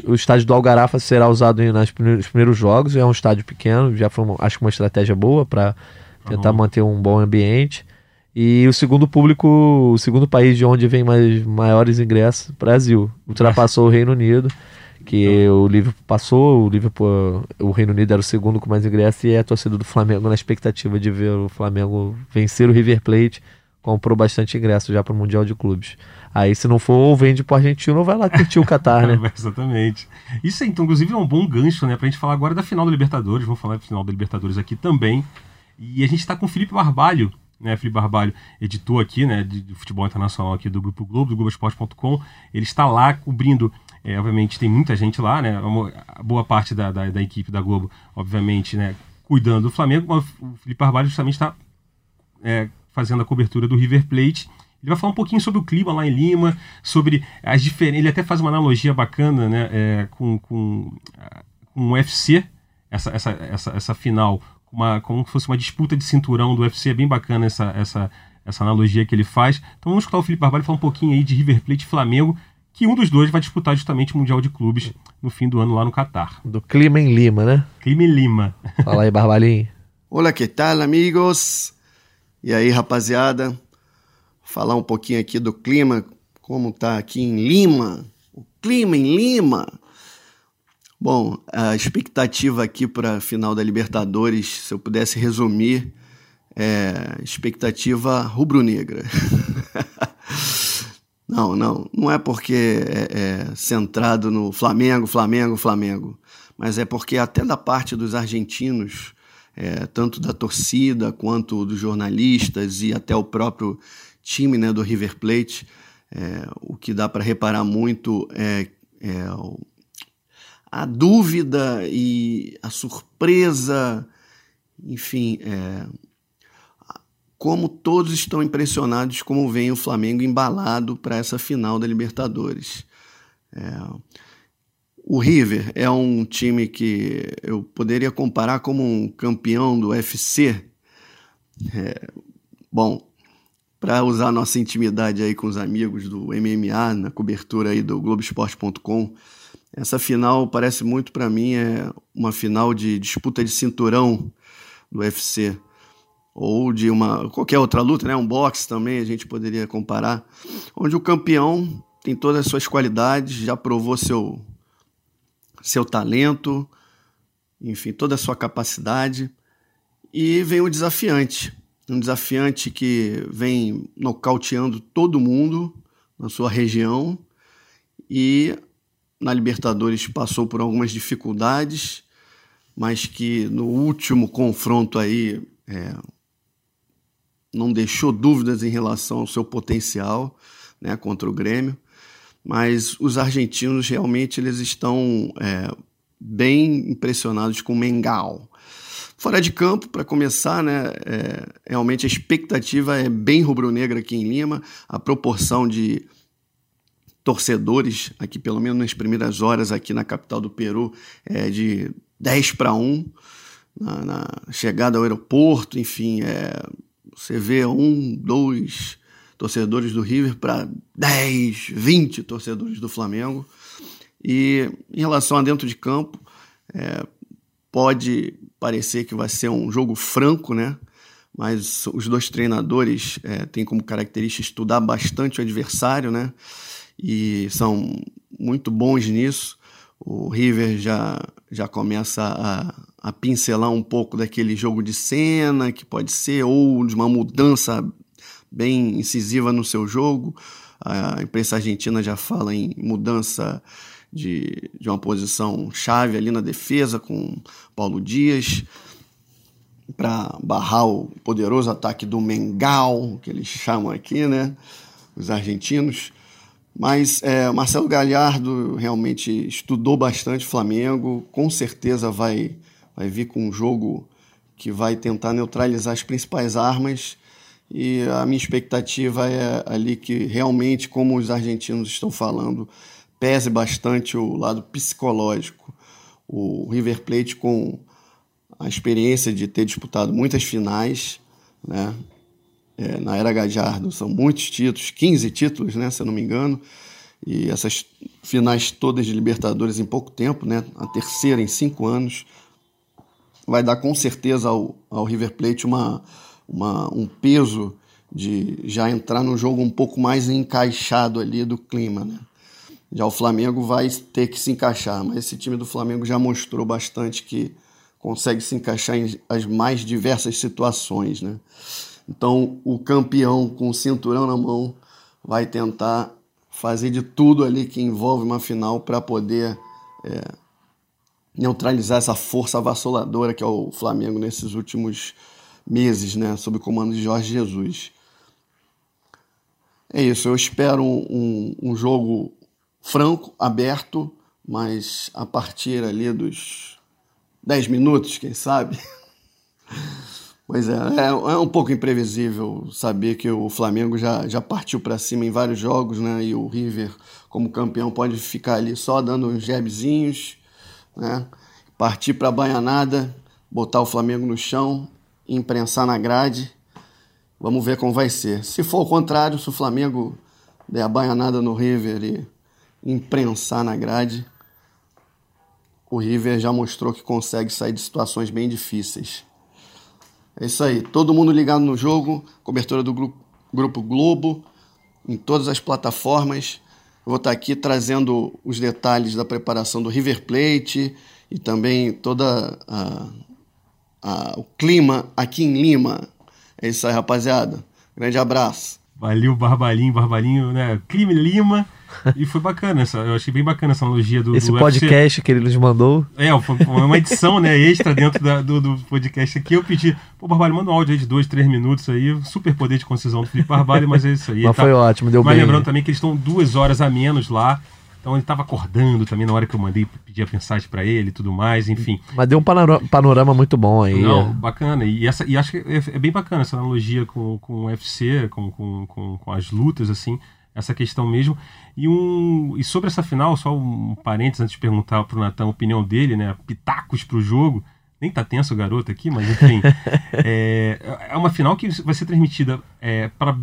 Speaker 2: O, o, estádio do Algarrafa será usado em, nas primeiros, primeiros jogos, é um estádio pequeno, já foi, uma, acho que uma estratégia boa para tentar manter um bom ambiente. E o segundo público, o segundo país de onde vem mais maiores ingressos, Brasil. Ultrapassou o Reino Unido que então. o Liverpool passou, o Liverpool, o Reino Unido era o segundo com mais ingressos e a torcida do Flamengo na expectativa de ver o Flamengo vencer o River Plate, comprou bastante ingresso já para o Mundial de Clubes. Aí se não for, vende pro argentino ou vai lá curtir o Qatar, né?
Speaker 1: Exatamente. Isso então, inclusive, é um bom gancho, né, pra gente falar agora da final da Libertadores, vamos falar da final da Libertadores aqui também. E a gente está com o Felipe Barbalho, né, Felipe Barbalho, editor aqui, né, de, de futebol internacional aqui do Grupo Globo, do Globoesporte.com. Ele está lá cobrindo é, obviamente tem muita gente lá, né? A boa parte da, da, da, equipe da Globo, obviamente, né? Cuidando do Flamengo, mas o Felipe Barbalho justamente está é, fazendo a cobertura do River Plate. Ele vai falar um pouquinho sobre o clima lá em Lima, sobre as diferenças. Ele até faz uma analogia bacana, né? É, com, com, com o UFC, essa, essa, essa, essa final, uma, como se fosse uma disputa de cinturão do UFC. É bem bacana essa, essa, essa analogia que ele faz. Então vamos escutar o Felipe Barbalho falar um pouquinho aí de River Plate e Flamengo que um dos dois vai disputar justamente o Mundial de Clubes no fim do ano lá no Catar.
Speaker 2: Do clima em Lima, né?
Speaker 1: Clima em Lima.
Speaker 2: Fala aí, Barbalinho.
Speaker 3: Olá, que tal, amigos? E aí, rapaziada? Falar um pouquinho aqui do clima, como tá aqui em Lima. O clima em Lima. Bom, a expectativa aqui para a final da Libertadores, se eu pudesse resumir, é expectativa rubro-negra. Não, não. Não é porque é, é centrado no Flamengo, Flamengo, Flamengo. Mas é porque até da parte dos argentinos, é, tanto da torcida quanto dos jornalistas e até o próprio time né, do River Plate, é, o que dá para reparar muito é, é a dúvida e a surpresa, enfim, é, como todos estão impressionados como vem o Flamengo embalado para essa final da Libertadores. O River é um time que eu poderia comparar como um campeão do UFC. É, bom, para usar nossa intimidade aí com os amigos do MMA na cobertura aí do Globoesporte.com, essa final parece muito para mim é uma final de disputa de cinturão do UFC ou de uma qualquer outra luta, né? Um boxe também a gente poderia comparar, onde o campeão tem todas as suas qualidades, já provou seu seu talento, enfim, toda a sua capacidade. E vem o desafiante, um desafiante que vem nocauteando todo mundo na sua região e na Libertadores passou por algumas dificuldades, mas que no último confronto aí é, não deixou dúvidas em relação ao seu potencial né, contra o Grêmio, mas os argentinos realmente eles estão é, bem impressionados com o Mengal. Fora de campo, para começar, né, é, realmente a expectativa é bem rubro-negra aqui em Lima, a proporção de torcedores, aqui pelo menos nas primeiras horas aqui na capital do Peru, é de 10 para 1, na, na, chegada ao aeroporto, enfim, é, você vê um, dois, torcedores do River para 10, 20 torcedores do Flamengo. E em relação a dentro de campo, é, pode parecer que vai ser um jogo franco, né? Mas os dois treinadores é, têm como característica estudar bastante o adversário, né? E são muito bons nisso. O River já, já começa a, a pincelar um pouco daquele jogo de cena que pode ser, ou de uma mudança bem incisiva no seu jogo. A imprensa argentina já fala em mudança de, de uma posição chave ali na defesa com Paulo Dias para barrar o poderoso ataque do Mengal, que eles chamam aqui, né? Os argentinos. Mas é, Marcelo Galhardo realmente estudou bastante Flamengo, com certeza vai, vai vir com um jogo que vai tentar neutralizar as principais armas. E a minha expectativa é ali que realmente, como os argentinos estão falando, pese bastante o lado psicológico. O River Plate, com a experiência de ter disputado muitas finais, né? É, na era Gajardo são muitos títulos, 15 títulos, né, se eu não me engano, e essas finais todas de Libertadores em pouco tempo, né, a terceira em cinco anos, vai dar com certeza ao, ao River Plate uma, uma, um peso de já entrar no jogo um pouco mais encaixado ali do clima, né? Já o Flamengo vai ter que se encaixar, mas esse time do Flamengo já mostrou bastante que consegue se encaixar em as mais diversas situações, né? Então, o campeão com o cinturão na mão vai tentar fazer de tudo ali que envolve uma final para poder é, neutralizar essa força avassaladora que é o Flamengo nesses últimos meses, né? Sob o comando de Jorge Jesus. É isso, eu espero um, um jogo franco, aberto, mas a partir ali dos 10 minutos, quem sabe. Pois é, é, é, um pouco imprevisível saber que o Flamengo já, já partiu para cima em vários jogos, né? E o River, como campeão, pode ficar ali só dando uns jabzinhos, né? Partir para a banhanada, botar o Flamengo no chão, imprensar na grade. Vamos ver como vai ser. Se for o contrário, se o Flamengo der a banhanada no River e imprensar na grade, o River já mostrou que consegue sair de situações bem difíceis. É isso aí, todo mundo ligado no jogo, cobertura do grupo, grupo Globo, em todas as plataformas. Eu vou estar aqui trazendo os detalhes da preparação do River Plate e também toda a, a, o clima aqui em Lima. É isso aí, rapaziada. Grande abraço.
Speaker 1: Valeu, Barbalinho, Barbalinho, né? Clima Lima e foi bacana, essa, eu achei bem bacana essa analogia do.
Speaker 2: Esse
Speaker 1: do
Speaker 2: podcast UFC. que ele nos mandou.
Speaker 1: É, foi uma edição né, extra dentro da, do, do, podcast aqui. Eu pedi, pô, Barbalho, manda um áudio aí de dois, três minutos aí. Super poder de concisão do Felipe Barbalho, mas é isso aí.
Speaker 2: Mas tá, foi ótimo, deu
Speaker 1: mas
Speaker 2: bem.
Speaker 1: Mas lembrando também que eles estão duas horas a menos lá. Então ele estava acordando também na hora que eu mandei pedir a mensagem para ele e tudo mais, enfim.
Speaker 2: Mas deu um panorama, muito bom aí.
Speaker 1: Não, bacana. E, essa, e acho que é, é, bem bacana essa analogia com, com o UFC, com, com, com, com as lutas, assim essa questão mesmo. E, um, e sobre essa final, só um parênteses antes de perguntar para o Natan a opinião dele, né? Pitacos para o jogo. Nem tá tenso o garoto aqui, mas enfim. é, é uma final que vai ser transmitida é, para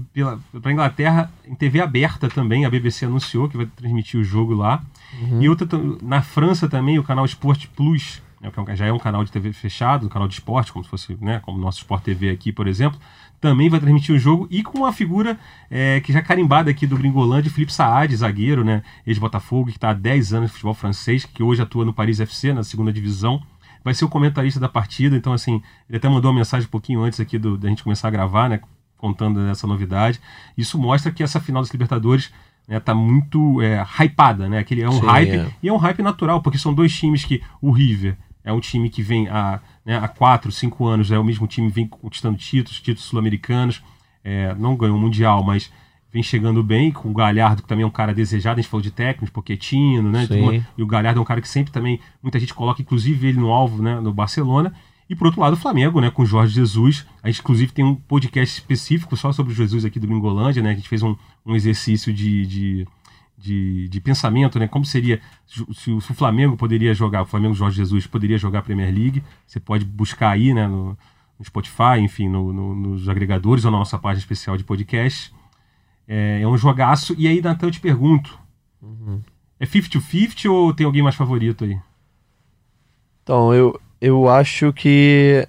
Speaker 1: a Inglaterra em TV aberta também. A BBC anunciou que vai transmitir o jogo lá. Uhum. E outra, na França também, o canal Sport Plus, né, que é já é um canal de TV fechado, um canal de esporte, como se fosse, né, como o nosso Sport TV aqui, por exemplo, também vai transmitir o jogo e com uma figura é, que já carimbada aqui do Gringolândia, Felipe Saad, zagueiro, né, ex-Botafogo, que está há 10 anos no futebol francês, que hoje atua no Paris FC, na segunda divisão. Vai ser o comentarista da partida, então assim, ele até mandou uma mensagem um pouquinho antes aqui do, da gente começar a gravar, né, contando essa novidade. Isso mostra que essa final das Libertadores né, tá muito é, hypada, né? Aquele é um Sim, hype é. e é um hype natural, porque são dois times que o River é um time que vem há né, há quatro, cinco anos é o mesmo time vem conquistando títulos, títulos sul-americanos, é, não ganhou o Mundial, mas vem chegando bem, com o Galhardo, que também é um cara desejado, a gente falou de técnicos, Pochettino, né? Uma, e o Galhardo é um cara que sempre também, muita gente coloca, inclusive, ele no alvo, né, no Barcelona. E por outro lado, o Flamengo, né, com o Jorge Jesus. A gente, inclusive, tem um podcast específico só sobre o Jesus aqui do Gringolândia, né? A gente fez um, um exercício de, de de, de pensamento, né? Como seria se, se, o Flamengo poderia jogar, o Flamengo Jorge Jesus poderia jogar a Premier League. Você pode buscar aí, né? No, no Spotify, enfim, no, no, nos agregadores ou na nossa página especial de podcast. É, é um jogaço. E aí, Natan, eu te pergunto:
Speaker 2: Uhum.
Speaker 1: é 50-50 ou tem alguém mais favorito aí?
Speaker 2: Então, eu, eu acho que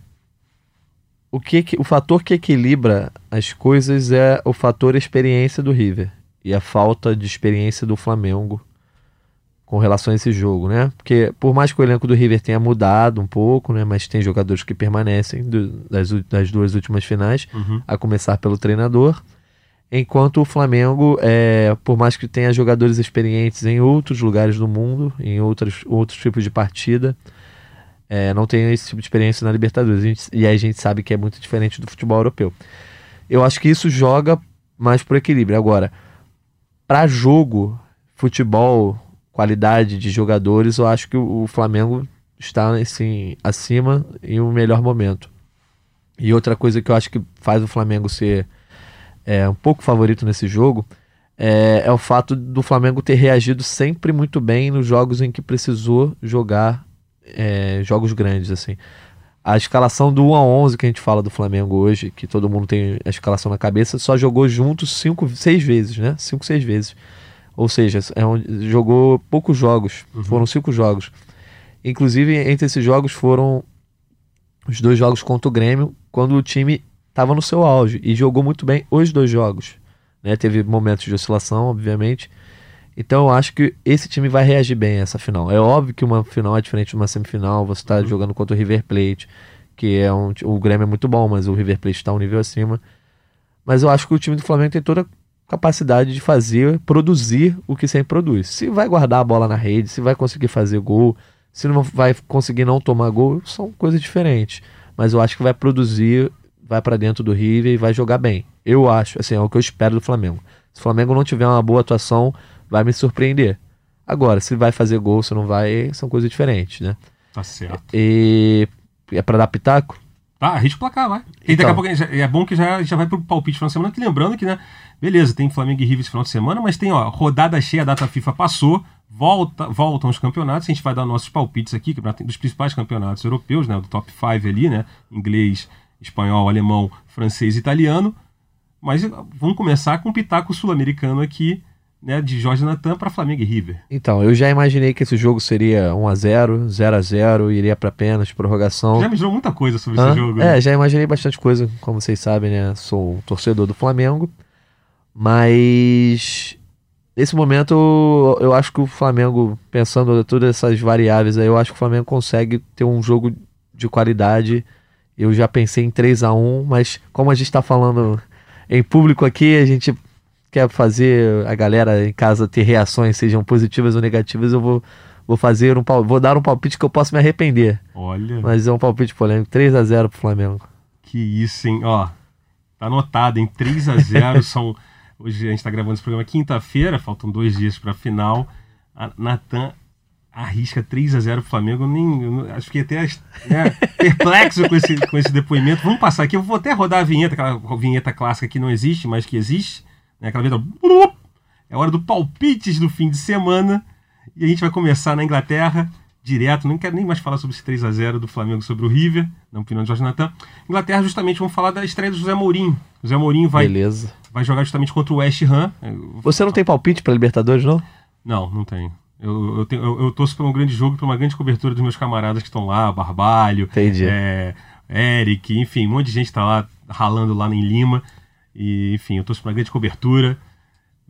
Speaker 2: o, que que- o fator que equilibra as coisas é o fator experiência do River e a falta de experiência do Flamengo com relação a esse jogo, né? Porque por mais que o elenco do River tenha mudado um pouco, né? Mas tem jogadores que permanecem do- das, das duas últimas finais,
Speaker 1: Uhum.
Speaker 2: a começar pelo treinador. Enquanto o Flamengo, é, por mais que tenha jogadores experientes em outros lugares do mundo, em outros, outros tipos de partida, é, não tem esse tipo de experiência na Libertadores. A gente- e aí a gente sabe que é muito diferente do futebol europeu. Eu acho que isso joga mais por equilíbrio. Agora, para jogo, futebol, qualidade de jogadores, eu acho que o Flamengo está assim, acima em um melhor momento. E outra coisa que eu acho que faz o Flamengo ser é, um pouco favorito nesse jogo é, é o fato do Flamengo ter reagido sempre muito bem nos jogos em que precisou jogar é, jogos grandes assim. A escalação do 1 a 11 que a gente fala do Flamengo hoje, que todo mundo tem a escalação na cabeça, só jogou juntos cinco, seis vezes, né? Cinco, seis vezes. Ou seja, é um- jogou poucos jogos. Foram cinco jogos. Inclusive, entre esses jogos foram os dois jogos contra o Grêmio, quando o time estava no seu auge e jogou muito bem os dois jogos. Né? Teve momentos de oscilação, obviamente. Então eu acho que esse time vai reagir bem a essa final. É óbvio que uma final é diferente de uma semifinal. Você está jogando contra o River Plate, que é um. O Grêmio é muito bom, mas o River Plate está um nível acima. Mas eu acho que o time do Flamengo tem toda a capacidade de fazer, produzir o que sempre produz. Se vai guardar a bola na rede, se vai conseguir fazer gol, se não vai conseguir não tomar gol, são coisas diferentes. Mas eu acho que vai produzir, vai para dentro do River e vai jogar bem. Eu acho, assim, é o que eu espero do Flamengo. Se o Flamengo não tiver uma boa atuação, vai me surpreender. Agora, se vai fazer gol, se não vai, são coisas diferentes, né?
Speaker 1: Tá certo.
Speaker 2: E é para dar pitaco?
Speaker 1: Tá, arrisca o placar, vai. E daqui
Speaker 2: Então.
Speaker 1: a pouco é bom que já, já vai pro palpite final de semana, que lembrando que, né, beleza, tem Flamengo e River esse final de semana, mas tem, ó, rodada cheia, a data FIFA passou, volta, voltam os campeonatos, a gente vai dar nossos palpites aqui, que dos principais campeonatos europeus, né, do top 5 ali, né, inglês, espanhol, alemão, francês e italiano, mas vamos começar com o pitaco sul-americano aqui, né, de Jorge Natan para Flamengo e River.
Speaker 2: Então, eu já imaginei que esse jogo seria 1x0, 0x0, iria para pênalti, prorrogação.
Speaker 1: Já me jurou muita coisa sobre
Speaker 2: Hã?
Speaker 1: esse jogo. né?
Speaker 2: É, já imaginei bastante coisa, como vocês sabem, né? Sou um torcedor do Flamengo. Mas nesse momento eu, eu acho que o Flamengo, pensando em todas essas variáveis aí, eu acho que o Flamengo consegue ter um jogo de qualidade. Eu já pensei em 3 a 1 mas como a gente está falando em público aqui, a gente quer fazer a galera em casa ter reações, sejam positivas ou negativas, eu vou, vou fazer um vou dar um palpite que eu posso me arrepender.
Speaker 1: Olha.
Speaker 2: Mas é um palpite polêmico. 3 a 0 pro Flamengo.
Speaker 1: Que isso, hein? Ó, tá anotado, em 3 a 0 são. Hoje a gente tá gravando esse programa quinta-feira, faltam dois dias pra final. A Natan arrisca 3 a 0 pro Flamengo. Eu Nem, eu que até né, perplexo com esse, com esse depoimento. Vamos passar aqui, eu vou até rodar a vinheta, aquela vinheta clássica que não existe, mas que existe. Né, aquela vinheta. É hora do palpites do fim de semana. E a gente vai começar na Inglaterra, direto. Não quero nem mais falar sobre esse 3 a 0 do Flamengo sobre o River, na opinião de Jorge Natan. Inglaterra, justamente, vamos falar da estreia do José Mourinho. José Mourinho vai,
Speaker 2: Beleza.
Speaker 1: vai jogar justamente contra o West Ham.
Speaker 2: Você não tem palpite pra Libertadores, não?
Speaker 1: Não, não tenho. Eu, eu, tenho, eu, eu torço por um grande jogo, por uma grande cobertura dos meus camaradas que estão lá, Barbalho,
Speaker 2: Entendi.
Speaker 1: é, Eric, enfim, um monte de gente tá lá ralando lá em Lima. E, enfim, eu torço por uma grande cobertura.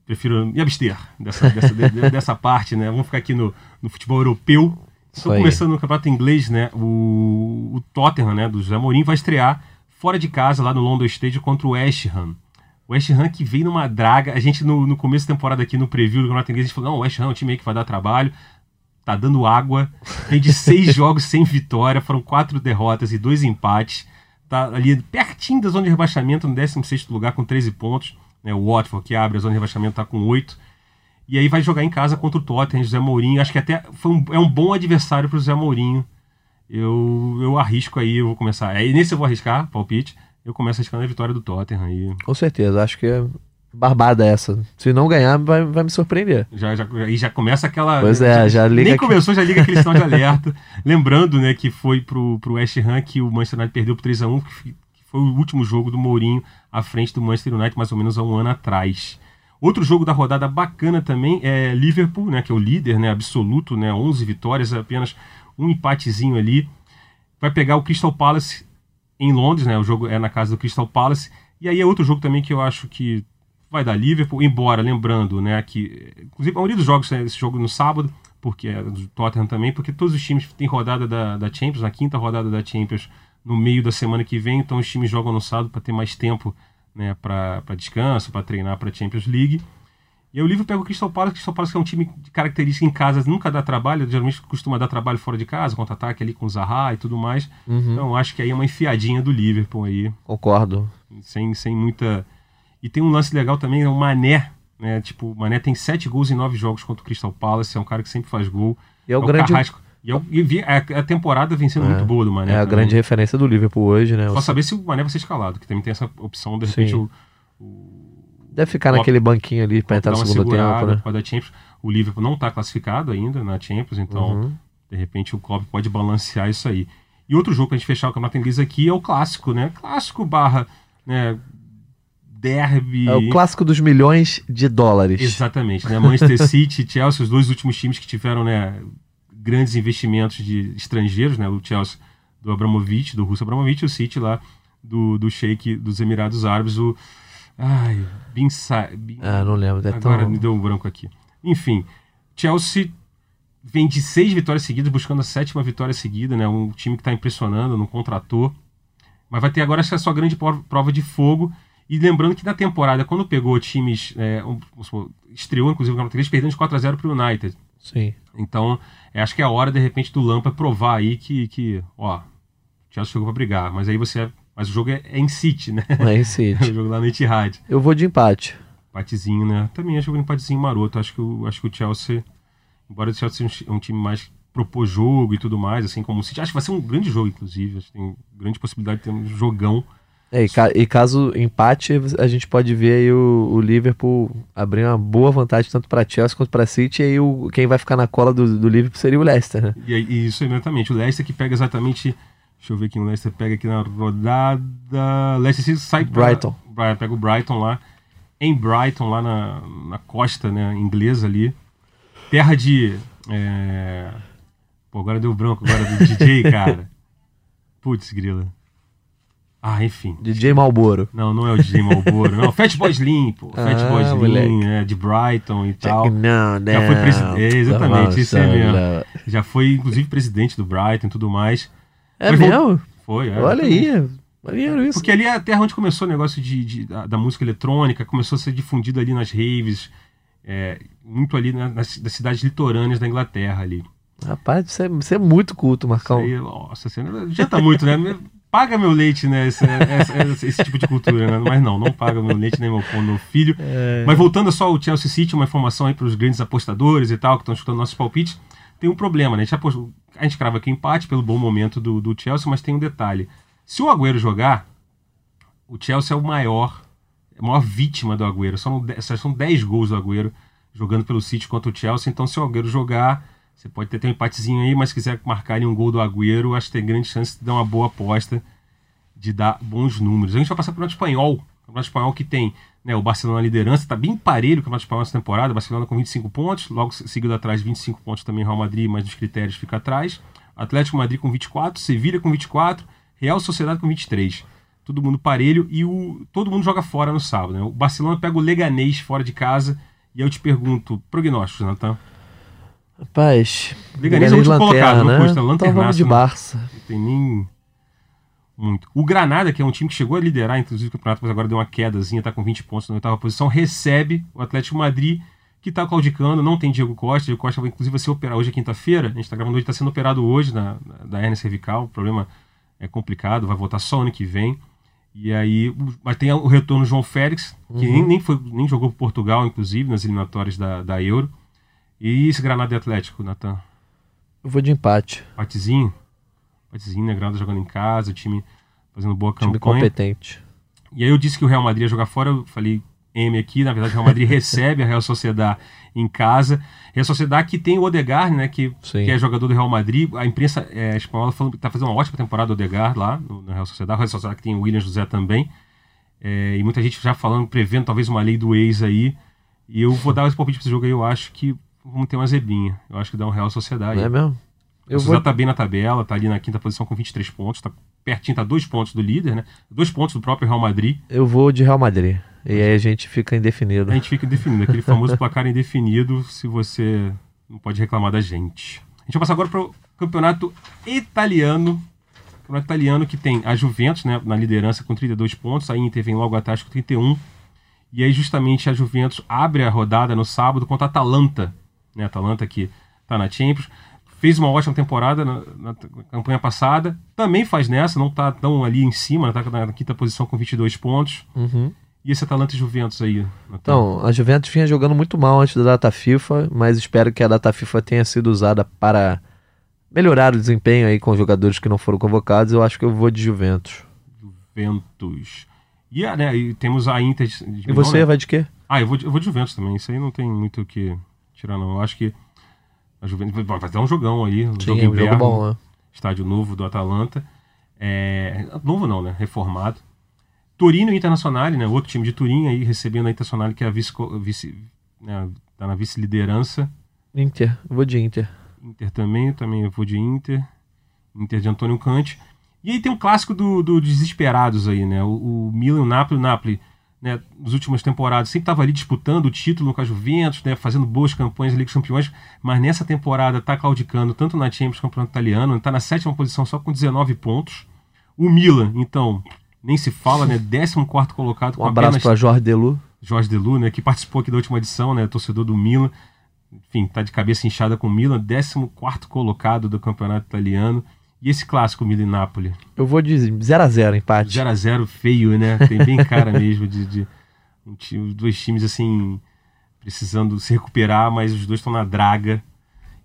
Speaker 1: Prefiro me abster dessa, dessa, de- de- dessa parte, né? Vamos ficar aqui no, no futebol europeu. Estou começando no campeonato inglês, né? O, o Tottenham, né? Do José Mourinho, vai estrear fora de casa, lá no London Stadium, contra o West Ham. O West Ham que veio numa draga. A gente, no, no começo da temporada aqui, no preview do campeonato inglês, a gente falou: não, o West Ham é um time aí que vai dar trabalho. Tá dando água. Vem de seis jogos sem vitória. Foram quatro derrotas e dois empates. Tá ali pertinho da zona de rebaixamento, no 16 lugar, com 13 pontos. Né? O Watford, que abre a zona de rebaixamento, tá com 8. E aí vai jogar em casa contra o Tottenham, José Mourinho. Acho que até um, é um bom adversário para o José Mourinho. Eu, eu arrisco aí, eu vou começar. Aí nesse eu vou arriscar, palpite. Eu começo arriscando a vitória do Tottenham aí.
Speaker 2: Com certeza. Acho que é barbada essa. Se não ganhar, vai, vai me surpreender.
Speaker 1: Já, já, aí já começa aquela.
Speaker 2: Pois é, já liga
Speaker 1: Nem
Speaker 2: aqui.
Speaker 1: começou, já liga aquele sinal de alerta. Lembrando, né, que foi pro, pro West Ham que o Manchester United perdeu por 3x1, que f- que foi o último jogo do Mourinho à frente do Manchester United, mais ou menos há um ano atrás. Outro jogo da rodada bacana também é Liverpool, né, que é o líder né, absoluto, né, 11 vitórias, apenas um empatezinho ali. Vai pegar o Crystal Palace em Londres, né, o jogo é na casa do Crystal Palace. E aí é outro jogo também que eu acho que vai dar Liverpool, embora lembrando, né, que inclusive a maioria dos jogos é esse jogo no sábado, porque é do Tottenham também, porque todos os times têm rodada da, da Champions, na quinta rodada da Champions no meio da semana que vem, então os times jogam no sábado para ter mais tempo né, para descanso, para treinar para Champions League. E aí o Liverpool pega o Crystal Palace, o Crystal Palace que é um time de característica em casa, nunca dá trabalho, geralmente costuma dar trabalho fora de casa, contra-ataque ali com o Zaha e tudo mais.
Speaker 2: Uhum.
Speaker 1: Então acho que aí é uma enfiadinha do Liverpool aí,
Speaker 2: Concordo.
Speaker 1: sem, sem muita... E tem um lance legal também, é o Mané, né, tipo, o Mané tem sete gols em nove jogos contra o Crystal Palace, é um cara que sempre faz gol.
Speaker 2: E é o grande.
Speaker 1: Carrasco. E, eu, e vi- a, a temporada vem sendo
Speaker 2: É.
Speaker 1: muito boa do Mané.
Speaker 2: É a
Speaker 1: também.
Speaker 2: grande referência do Liverpool hoje, né?
Speaker 1: Só
Speaker 2: O-
Speaker 1: saber se o Mané vai ser escalado, que também tem essa opção, de repente,
Speaker 2: Sim.
Speaker 1: o,
Speaker 2: Deve ficar
Speaker 1: Klopp-
Speaker 2: naquele banquinho ali pra entrar no segundo tempo, né?
Speaker 1: da Champions. O Liverpool não está classificado ainda na Champions, então,
Speaker 2: Uhum.
Speaker 1: de repente, o Klopp pode balancear isso aí. E outro jogo pra gente fechar o campeonato inglês aqui é o clássico, né? Clássico barra, né? Derby.
Speaker 2: É o clássico dos milhões de dólares.
Speaker 1: Exatamente, né? Manchester City e Chelsea, os dois últimos times que tiveram, né, grandes investimentos de estrangeiros, né? O Chelsea do Abramovich, do Russo Abramovich, e o City lá do, do Sheik dos Emirados Árabes, o ai, Bin, Sa... Bin...
Speaker 2: Ah, não lembro. É
Speaker 1: Agora
Speaker 2: tão...
Speaker 1: me deu um branco aqui. Enfim, Chelsea vem de seis vitórias seguidas, buscando a sétima vitória seguida, né? Um time que está impressionando, não contratou. Mas vai ter agora essa sua grande prova de fogo. E lembrando que na temporada, quando pegou times. É, um, estreou, inclusive, o Campeonato Inglês, perdendo de 4x0 para o United.
Speaker 2: Sim.
Speaker 1: Então, é, acho que é a hora, de repente, do Lampa provar aí que, que ó, o Chelsea chegou para brigar. Mas aí você. Mas o jogo é, é em City, né?
Speaker 2: É em
Speaker 1: o
Speaker 2: City.
Speaker 1: jogo lá no Etihad.
Speaker 2: Eu vou de empate.
Speaker 1: Empatezinho, né? Também acho que um empatezinho maroto. Acho que, o, acho que o Chelsea, embora o Chelsea seja um, time mais propor jogo e tudo mais, assim como o City, acho que vai ser um grande jogo, inclusive. Acho que tem grande possibilidade de ter um jogão.
Speaker 2: É, e, ca- e caso empate, a gente pode ver aí o, o Liverpool abrir uma boa vantagem tanto para Chelsea quanto para City. E aí o, quem vai ficar na cola do, do Liverpool seria o Leicester, né?
Speaker 1: E, e isso exatamente. O Leicester que pega exatamente. Deixa eu ver quem o Leicester pega aqui na rodada. Leicester City sai pra-
Speaker 2: Brighton.
Speaker 1: Bri- Pega o Brighton lá. Em Brighton, lá na, na costa né, inglesa ali. Terra de. é, Pô, agora deu branco agora do DJ, cara. Putz, grila. Ah, enfim.
Speaker 2: DJ Malboro.
Speaker 1: Não, não é o DJ Malboro, não. Fat Boy Slim, pô. Fat
Speaker 2: Ah,
Speaker 1: Boy Slim,
Speaker 2: moleque.
Speaker 1: é, de Brighton e tal.
Speaker 2: Não, não.
Speaker 1: Já foi presi- é, exatamente, isso aí mesmo. Já foi, inclusive, presidente do Brighton e tudo mais.
Speaker 2: É
Speaker 1: Mas
Speaker 2: mesmo?
Speaker 1: Foi, é.
Speaker 2: Olha aí. Maneiro isso.
Speaker 1: Porque ali é a terra onde começou o negócio de, de- da, da música eletrônica, começou a ser difundido ali nas raves, é, muito ali na- nas, das cidades litorâneas da Inglaterra ali.
Speaker 2: Rapaz, você é, você é muito culto, Marcão.
Speaker 1: Aí, nossa, você não adianta muito, né? Paga meu leite, né? Esse, esse, esse tipo de cultura, né? Mas não, não paga meu leite nem meu meu filho.
Speaker 2: É.
Speaker 1: Mas voltando só ao Chelsea City, uma informação aí para os grandes apostadores e tal, que estão escutando nossos palpites, tem um problema, né? A gente, a gente crava aqui empate pelo bom momento do, do Chelsea, mas tem um detalhe. Se o Agüero jogar, o Chelsea é o maior, a maior vítima do Agüero. São, de- são 10 gols do Agüero jogando pelo City contra o Chelsea. Então, se o Agüero jogar, você pode ter, ter um empatezinho aí, mas se quiser marcar um gol do Agüero, acho que tem grande chance de dar uma boa aposta, de dar bons números. A gente vai passar para o Espanhol. O Espanhol que tem né, o Barcelona na liderança, está bem parelho o Campeonato Espanhol nessa temporada. O Barcelona com 25 pontos, logo seguido atrás 25 pontos também o Real Madrid, mas nos critérios fica atrás. Atlético Madrid com 24, Sevilha com 24, Real Sociedade com 23. Todo mundo parelho e o, todo mundo joga fora no sábado. Né? O Barcelona pega o Leganês fora de casa. E aí eu te pergunto, prognósticos, Natan?
Speaker 2: Rapaz.
Speaker 1: Leganês é o último colocado, não custa,
Speaker 2: Então vamos de
Speaker 1: né?
Speaker 2: Barça.
Speaker 1: Não tem nem muito. O Granada, que é um time que chegou a liderar, inclusive, o campeonato, mas agora deu uma quedazinha, tá com 20 pontos na oitava posição, recebe o Atlético Madrid, que tá claudicando, não tem Diego Costa. Diego Costa vai, inclusive, vai ser operado hoje é quinta-feira. A gente tá gravando hoje, tá sendo operado hoje na, na- da hernia cervical. O problema é complicado, vai voltar só ano que vem. E aí, mas tem o retorno do João Félix, que nem, nem, foi, nem jogou por Portugal, inclusive, nas eliminatórias da, da Euro. E esse Granada e Atlético, Natan?
Speaker 2: Eu vou de empate.
Speaker 1: Patezinho. Patezinho, né? Granada jogando em casa, o time fazendo boa
Speaker 2: Time
Speaker 1: campanha.
Speaker 2: competente.
Speaker 1: E aí eu disse que o Real Madrid ia jogar fora, eu falei M aqui, na verdade o Real Madrid recebe a Real Sociedade em casa. Real Sociedade que tem o Odegaard, né, que,
Speaker 2: Sim.
Speaker 1: que é jogador do Real Madrid. A imprensa é, espanhola falando que tá fazendo uma ótima temporada o Odegaard lá no, na Real Sociedade. A Real Sociedade que tem o William José também. É, e muita gente já falando, prevendo talvez uma lei do ex aí. E eu vou dar esse palpite pra esse jogo aí, eu acho que vamos ter uma zebinha. Eu acho que dá um Real Sociedade.
Speaker 2: É mesmo?
Speaker 1: Eu o vou... tá bem na tabela, tá ali na quinta posição com 23 pontos, tá pertinho, tá dois pontos do líder, né? Dois pontos do próprio Real Madrid.
Speaker 2: Eu vou de Real Madrid. E aí a gente fica indefinido.
Speaker 1: A gente fica indefinido, aquele famoso placar indefinido, se você não pode reclamar da gente. A gente vai passar agora para o campeonato italiano. Campeonato italiano que tem a Juventus né, na liderança com 32 pontos, a Inter vem logo atrás com 31. E aí justamente a Juventus abre a rodada no sábado contra a Atalanta. Né, a Atalanta que está na Champions fez uma ótima temporada na, na, campanha passada, também faz nessa, não está tão ali em cima, está na quinta posição com 22 pontos.
Speaker 2: Uhum.
Speaker 1: E esse Atalanta e Juventus aí?
Speaker 2: Então, a Juventus vinha jogando muito mal antes da data FIFA, mas espero que a data FIFA tenha sido usada para melhorar o desempenho aí com jogadores que não foram convocados. Eu acho que eu vou de Juventus.
Speaker 1: Juventus. E, ah, né, e temos a Inter. De
Speaker 2: e você né? vai de quê?
Speaker 1: Ah, eu vou de, eu vou de Juventus também. Isso aí não tem muito o que tirar, não. Eu acho que a Juventus vai ter um jogão aí, um
Speaker 2: Sim, jogo, inverno, jogo bom, né?
Speaker 1: estádio novo do Atalanta. É, novo não, né? Reformado. Torino Internacional, né? Outro time de Turim aí recebendo a Internacional que é a vice, vice né, tá na vice-liderança.
Speaker 2: Inter, eu vou de Inter.
Speaker 1: Inter também, também eu vou de Inter. Inter de Antônio Cante. E aí tem um clássico do, do Desesperados aí, né? O, o Milan, o Napoli, o Napoli né, nas últimas temporadas, sempre estava ali disputando o título com a Juventus, né, fazendo boas campanhas na Liga dos Campeões, mas nessa temporada está claudicando tanto na Champions Campeonato Italiano, está na sétima posição só com 19 pontos. O Milan, então, nem se fala, né, 14 colocado.
Speaker 2: Um abraço para Jorge Delu.
Speaker 1: Jorge Delu, né, que participou aqui da última edição, né, torcedor do Milan. Enfim, está de cabeça inchada com o Milan, 14 colocado do Campeonato Italiano. E esse clássico Milan e Napoli?
Speaker 2: Eu vou de 0x0, empate.
Speaker 1: 0x0 feio, né? Tem bem cara mesmo de, de um time, dois times assim precisando se recuperar, mas os dois estão na draga.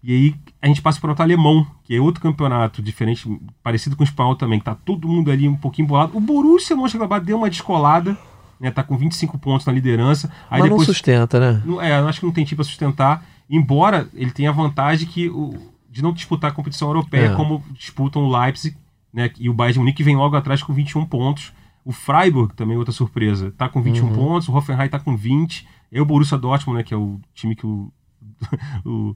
Speaker 1: E aí a gente passa para o alemão, que é outro campeonato diferente, parecido com o espanhol também, que tá todo mundo ali um pouquinho bolado. O Borussia Mönchengladbach deu uma descolada, né? Tá com 25 pontos na liderança.
Speaker 2: Aí mas depois, não sustenta, né?
Speaker 1: É, acho que não tem time para sustentar. Embora ele tenha a vantagem que o, de não disputar a competição europeia é. como disputam o Leipzig né, e o Bayern de Munique vem logo atrás com 21 pontos. O Freiburg, também outra surpresa, está com 21 uhum. pontos, o Hoffenheim está com 20. E o Borussia Dortmund, né, que é o time que o, o,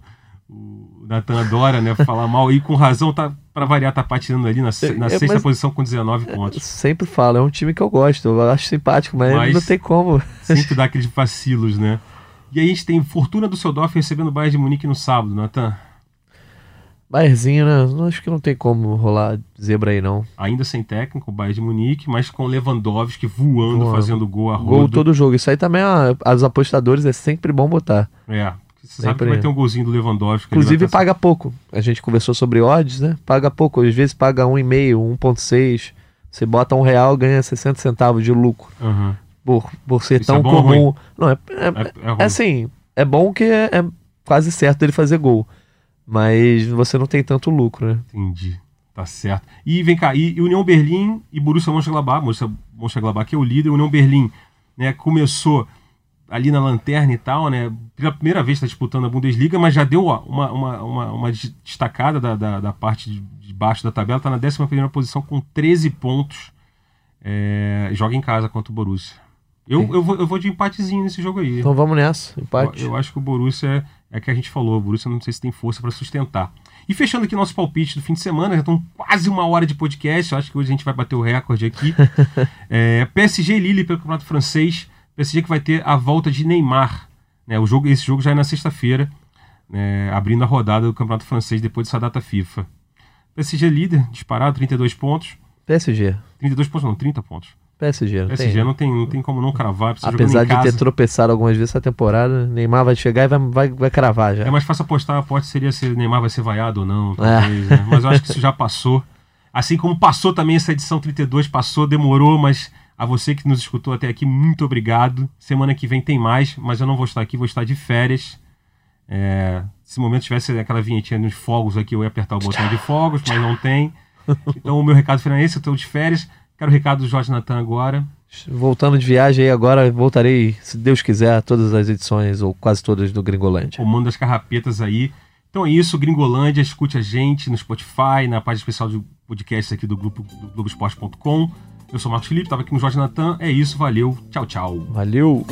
Speaker 1: o Nathan adora né, falar mal, e com razão, tá, para variar, tá patinando ali na, na é, sexta posição com 19 pontos.
Speaker 2: Sempre falo, é um time que eu gosto, eu acho simpático, mas, mas não tem como.
Speaker 1: Sempre dá aqueles vacilos, né? E aí a gente tem Fortuna do Seudorf recebendo o Bayern de Munique no sábado, Nathan.
Speaker 2: Bayernzinho, né? Acho que não tem como rolar zebra aí, não.
Speaker 1: Ainda sem técnico, o Bayern de Munique, mas com Lewandowski voando, voando. fazendo gol a rodo. Gol
Speaker 2: todo jogo. Isso aí também, ó, as apostadores, é sempre bom botar.
Speaker 1: É, você sempre sabe que vai ter um golzinho do Lewandowski.
Speaker 2: Inclusive paga pouco. A gente conversou sobre odds, né? Paga pouco. Às vezes paga 1,5, 1,6. Você bota um real, ganha 60 centavos de lucro.
Speaker 1: Uhum.
Speaker 2: Por, por ser Isso tão é comum. Não, é, é, é, é, assim, é bom que é, é quase certo ele fazer gol mas você não tem tanto lucro, né?
Speaker 1: Entendi. Tá certo. E vem cá, e, União Berlim e Borussia Mönchengladbach, Borussia Mönchengladbach que é o líder, União Berlim, né, começou ali na lanterna e tal, né, pela primeira vez está disputando a Bundesliga, mas já deu uma, uma, uma, uma destacada da, da, da, parte de baixo da tabela, está na 11 primeira posição com 13 pontos, é, joga em casa contra o Borussia. Eu, eu, vou, eu vou de empatezinho nesse jogo aí.
Speaker 2: Então vamos nessa, empate.
Speaker 1: Eu, eu acho que o Borussia é, que a gente falou, o Borussia não sei se tem força para sustentar. E fechando aqui nosso palpite do fim de semana, já estão quase uma hora de podcast, eu acho que hoje a gente vai bater o recorde aqui. é, PSG e Lille pelo Campeonato Francês, PSG que vai ter a volta de Neymar. Né, o jogo, esse jogo já é na sexta-feira, né, abrindo a rodada do Campeonato Francês depois dessa data FIFA. PSG líder, disparado, 32 pontos.
Speaker 2: PSG.
Speaker 1: 32 pontos não, 30 pontos.
Speaker 2: PSG. Não
Speaker 1: PSG
Speaker 2: tem,
Speaker 1: não, tem, não tem como não cravar.
Speaker 2: Apesar de ter tropeçado algumas vezes essa temporada, Neymar vai chegar e vai, vai, vai cravar já.
Speaker 1: É mais fácil apostar, a aposta seria se Neymar vai ser vaiado ou não, talvez, é. né? Mas eu acho que isso já passou. Assim como passou também essa edição 32, passou, demorou, mas a você que nos escutou até aqui, muito obrigado. Semana que vem tem mais, mas eu não vou estar aqui, vou estar de férias. É, se no momento tivesse aquela vinhetinha nos fogos aqui, eu ia apertar o botão de fogos, mas não tem. Então o meu recado final é esse, eu estou de férias. Quero o recado do Jorge Natan agora.
Speaker 2: Voltando de viagem aí agora, voltarei, se Deus quiser, a todas as edições, ou quase todas, do Gringolândia.
Speaker 1: Comando das carrapetas aí. Então é isso, Gringolândia, escute a gente no Spotify, na página especial de podcast aqui do grupo do Globoesporte.com. Eu sou o Marcos Felipe, estava aqui com o Jorge Natan. É isso, valeu, tchau, tchau.
Speaker 2: Valeu!